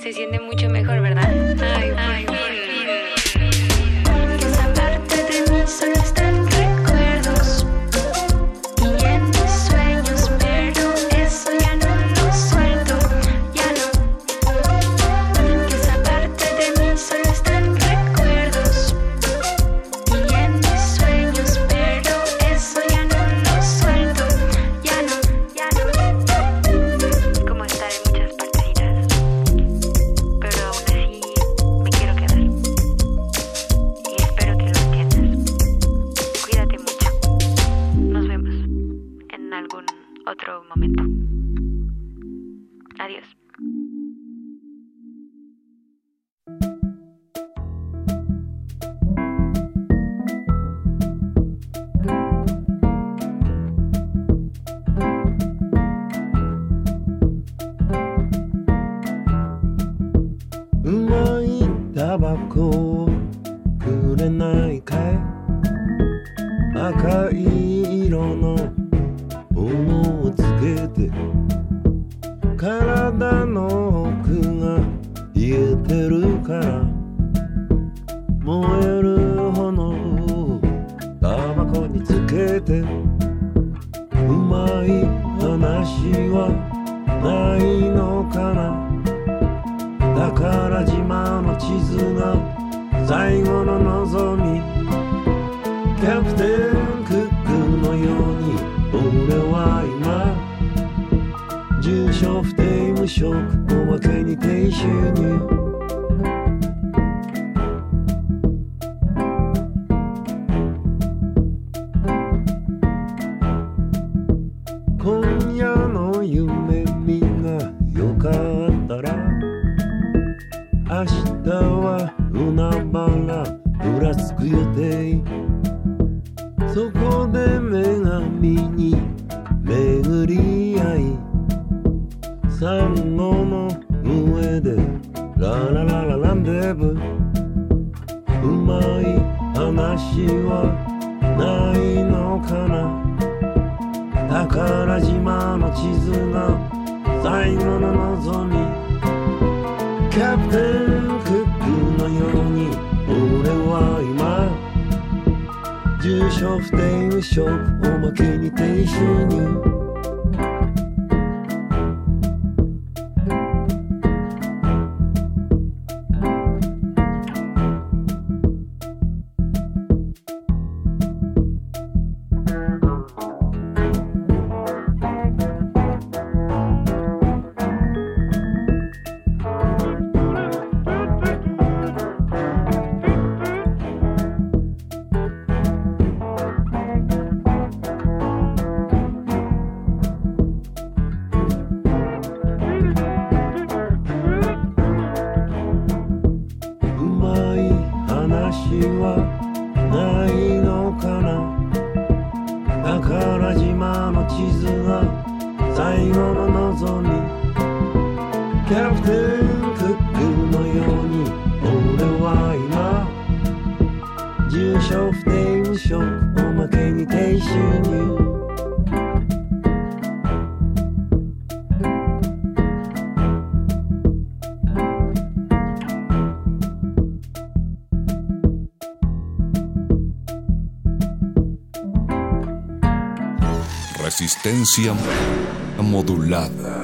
Se siente mucho mejor, ¿verdad?
Resistencia modulada.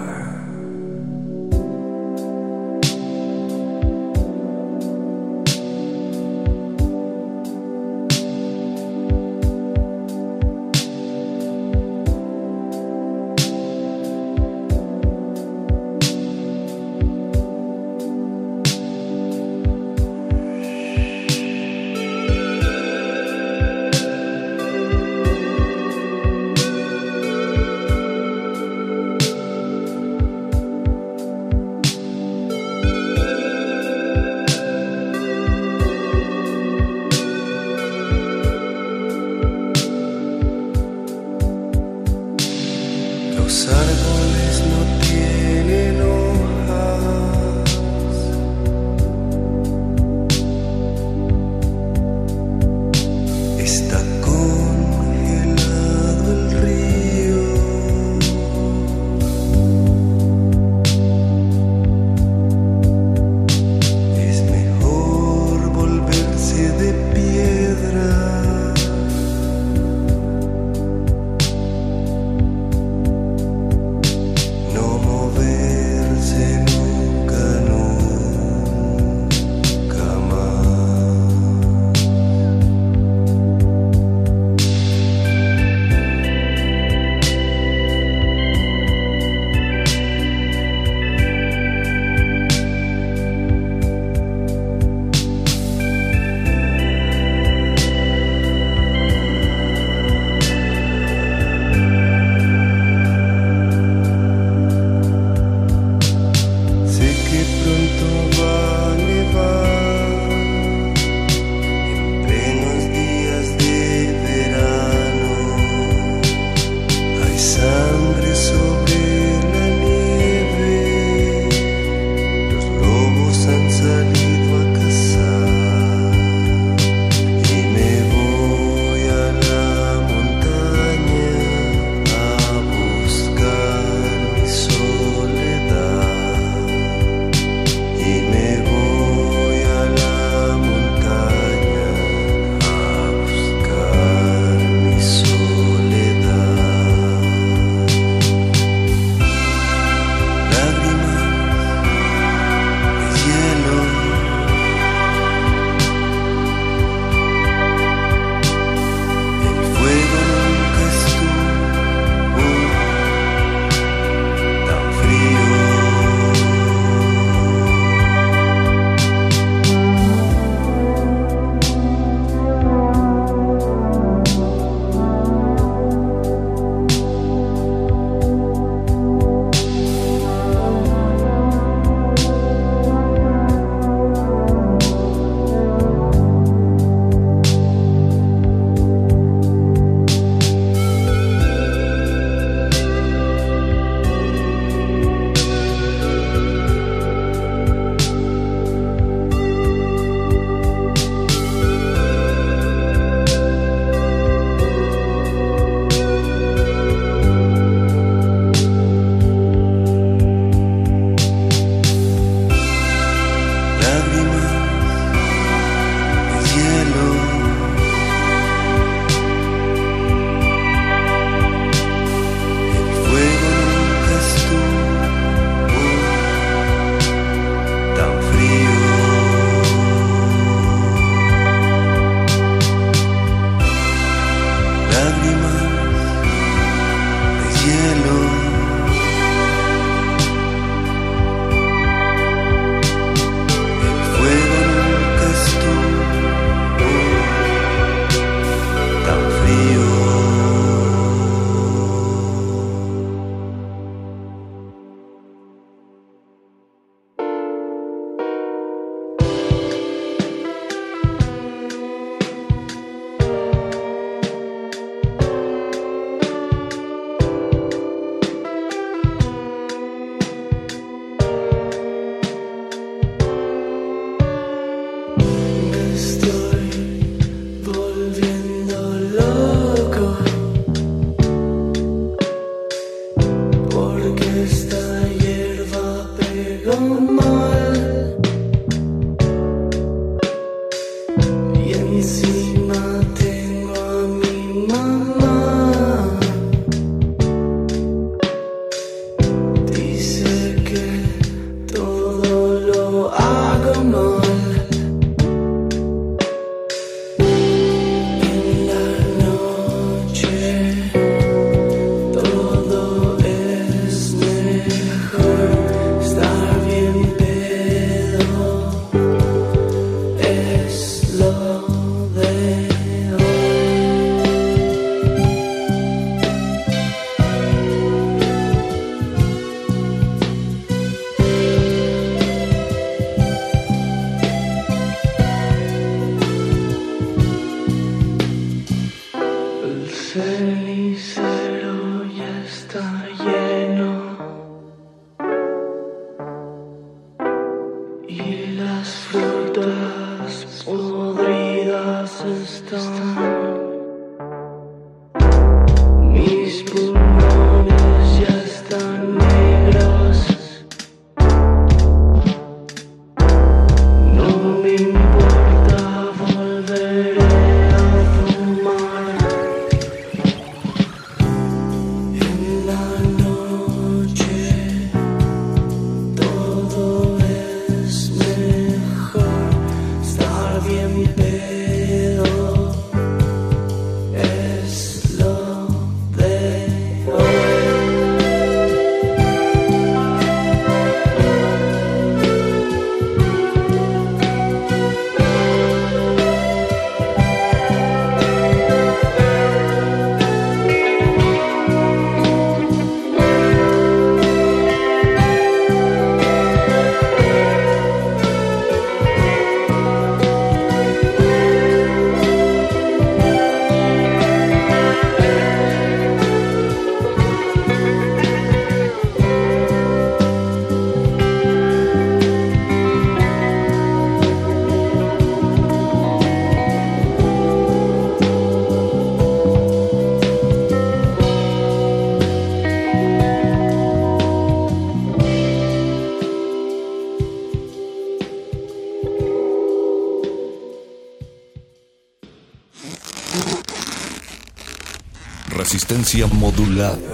Resistencia modulada.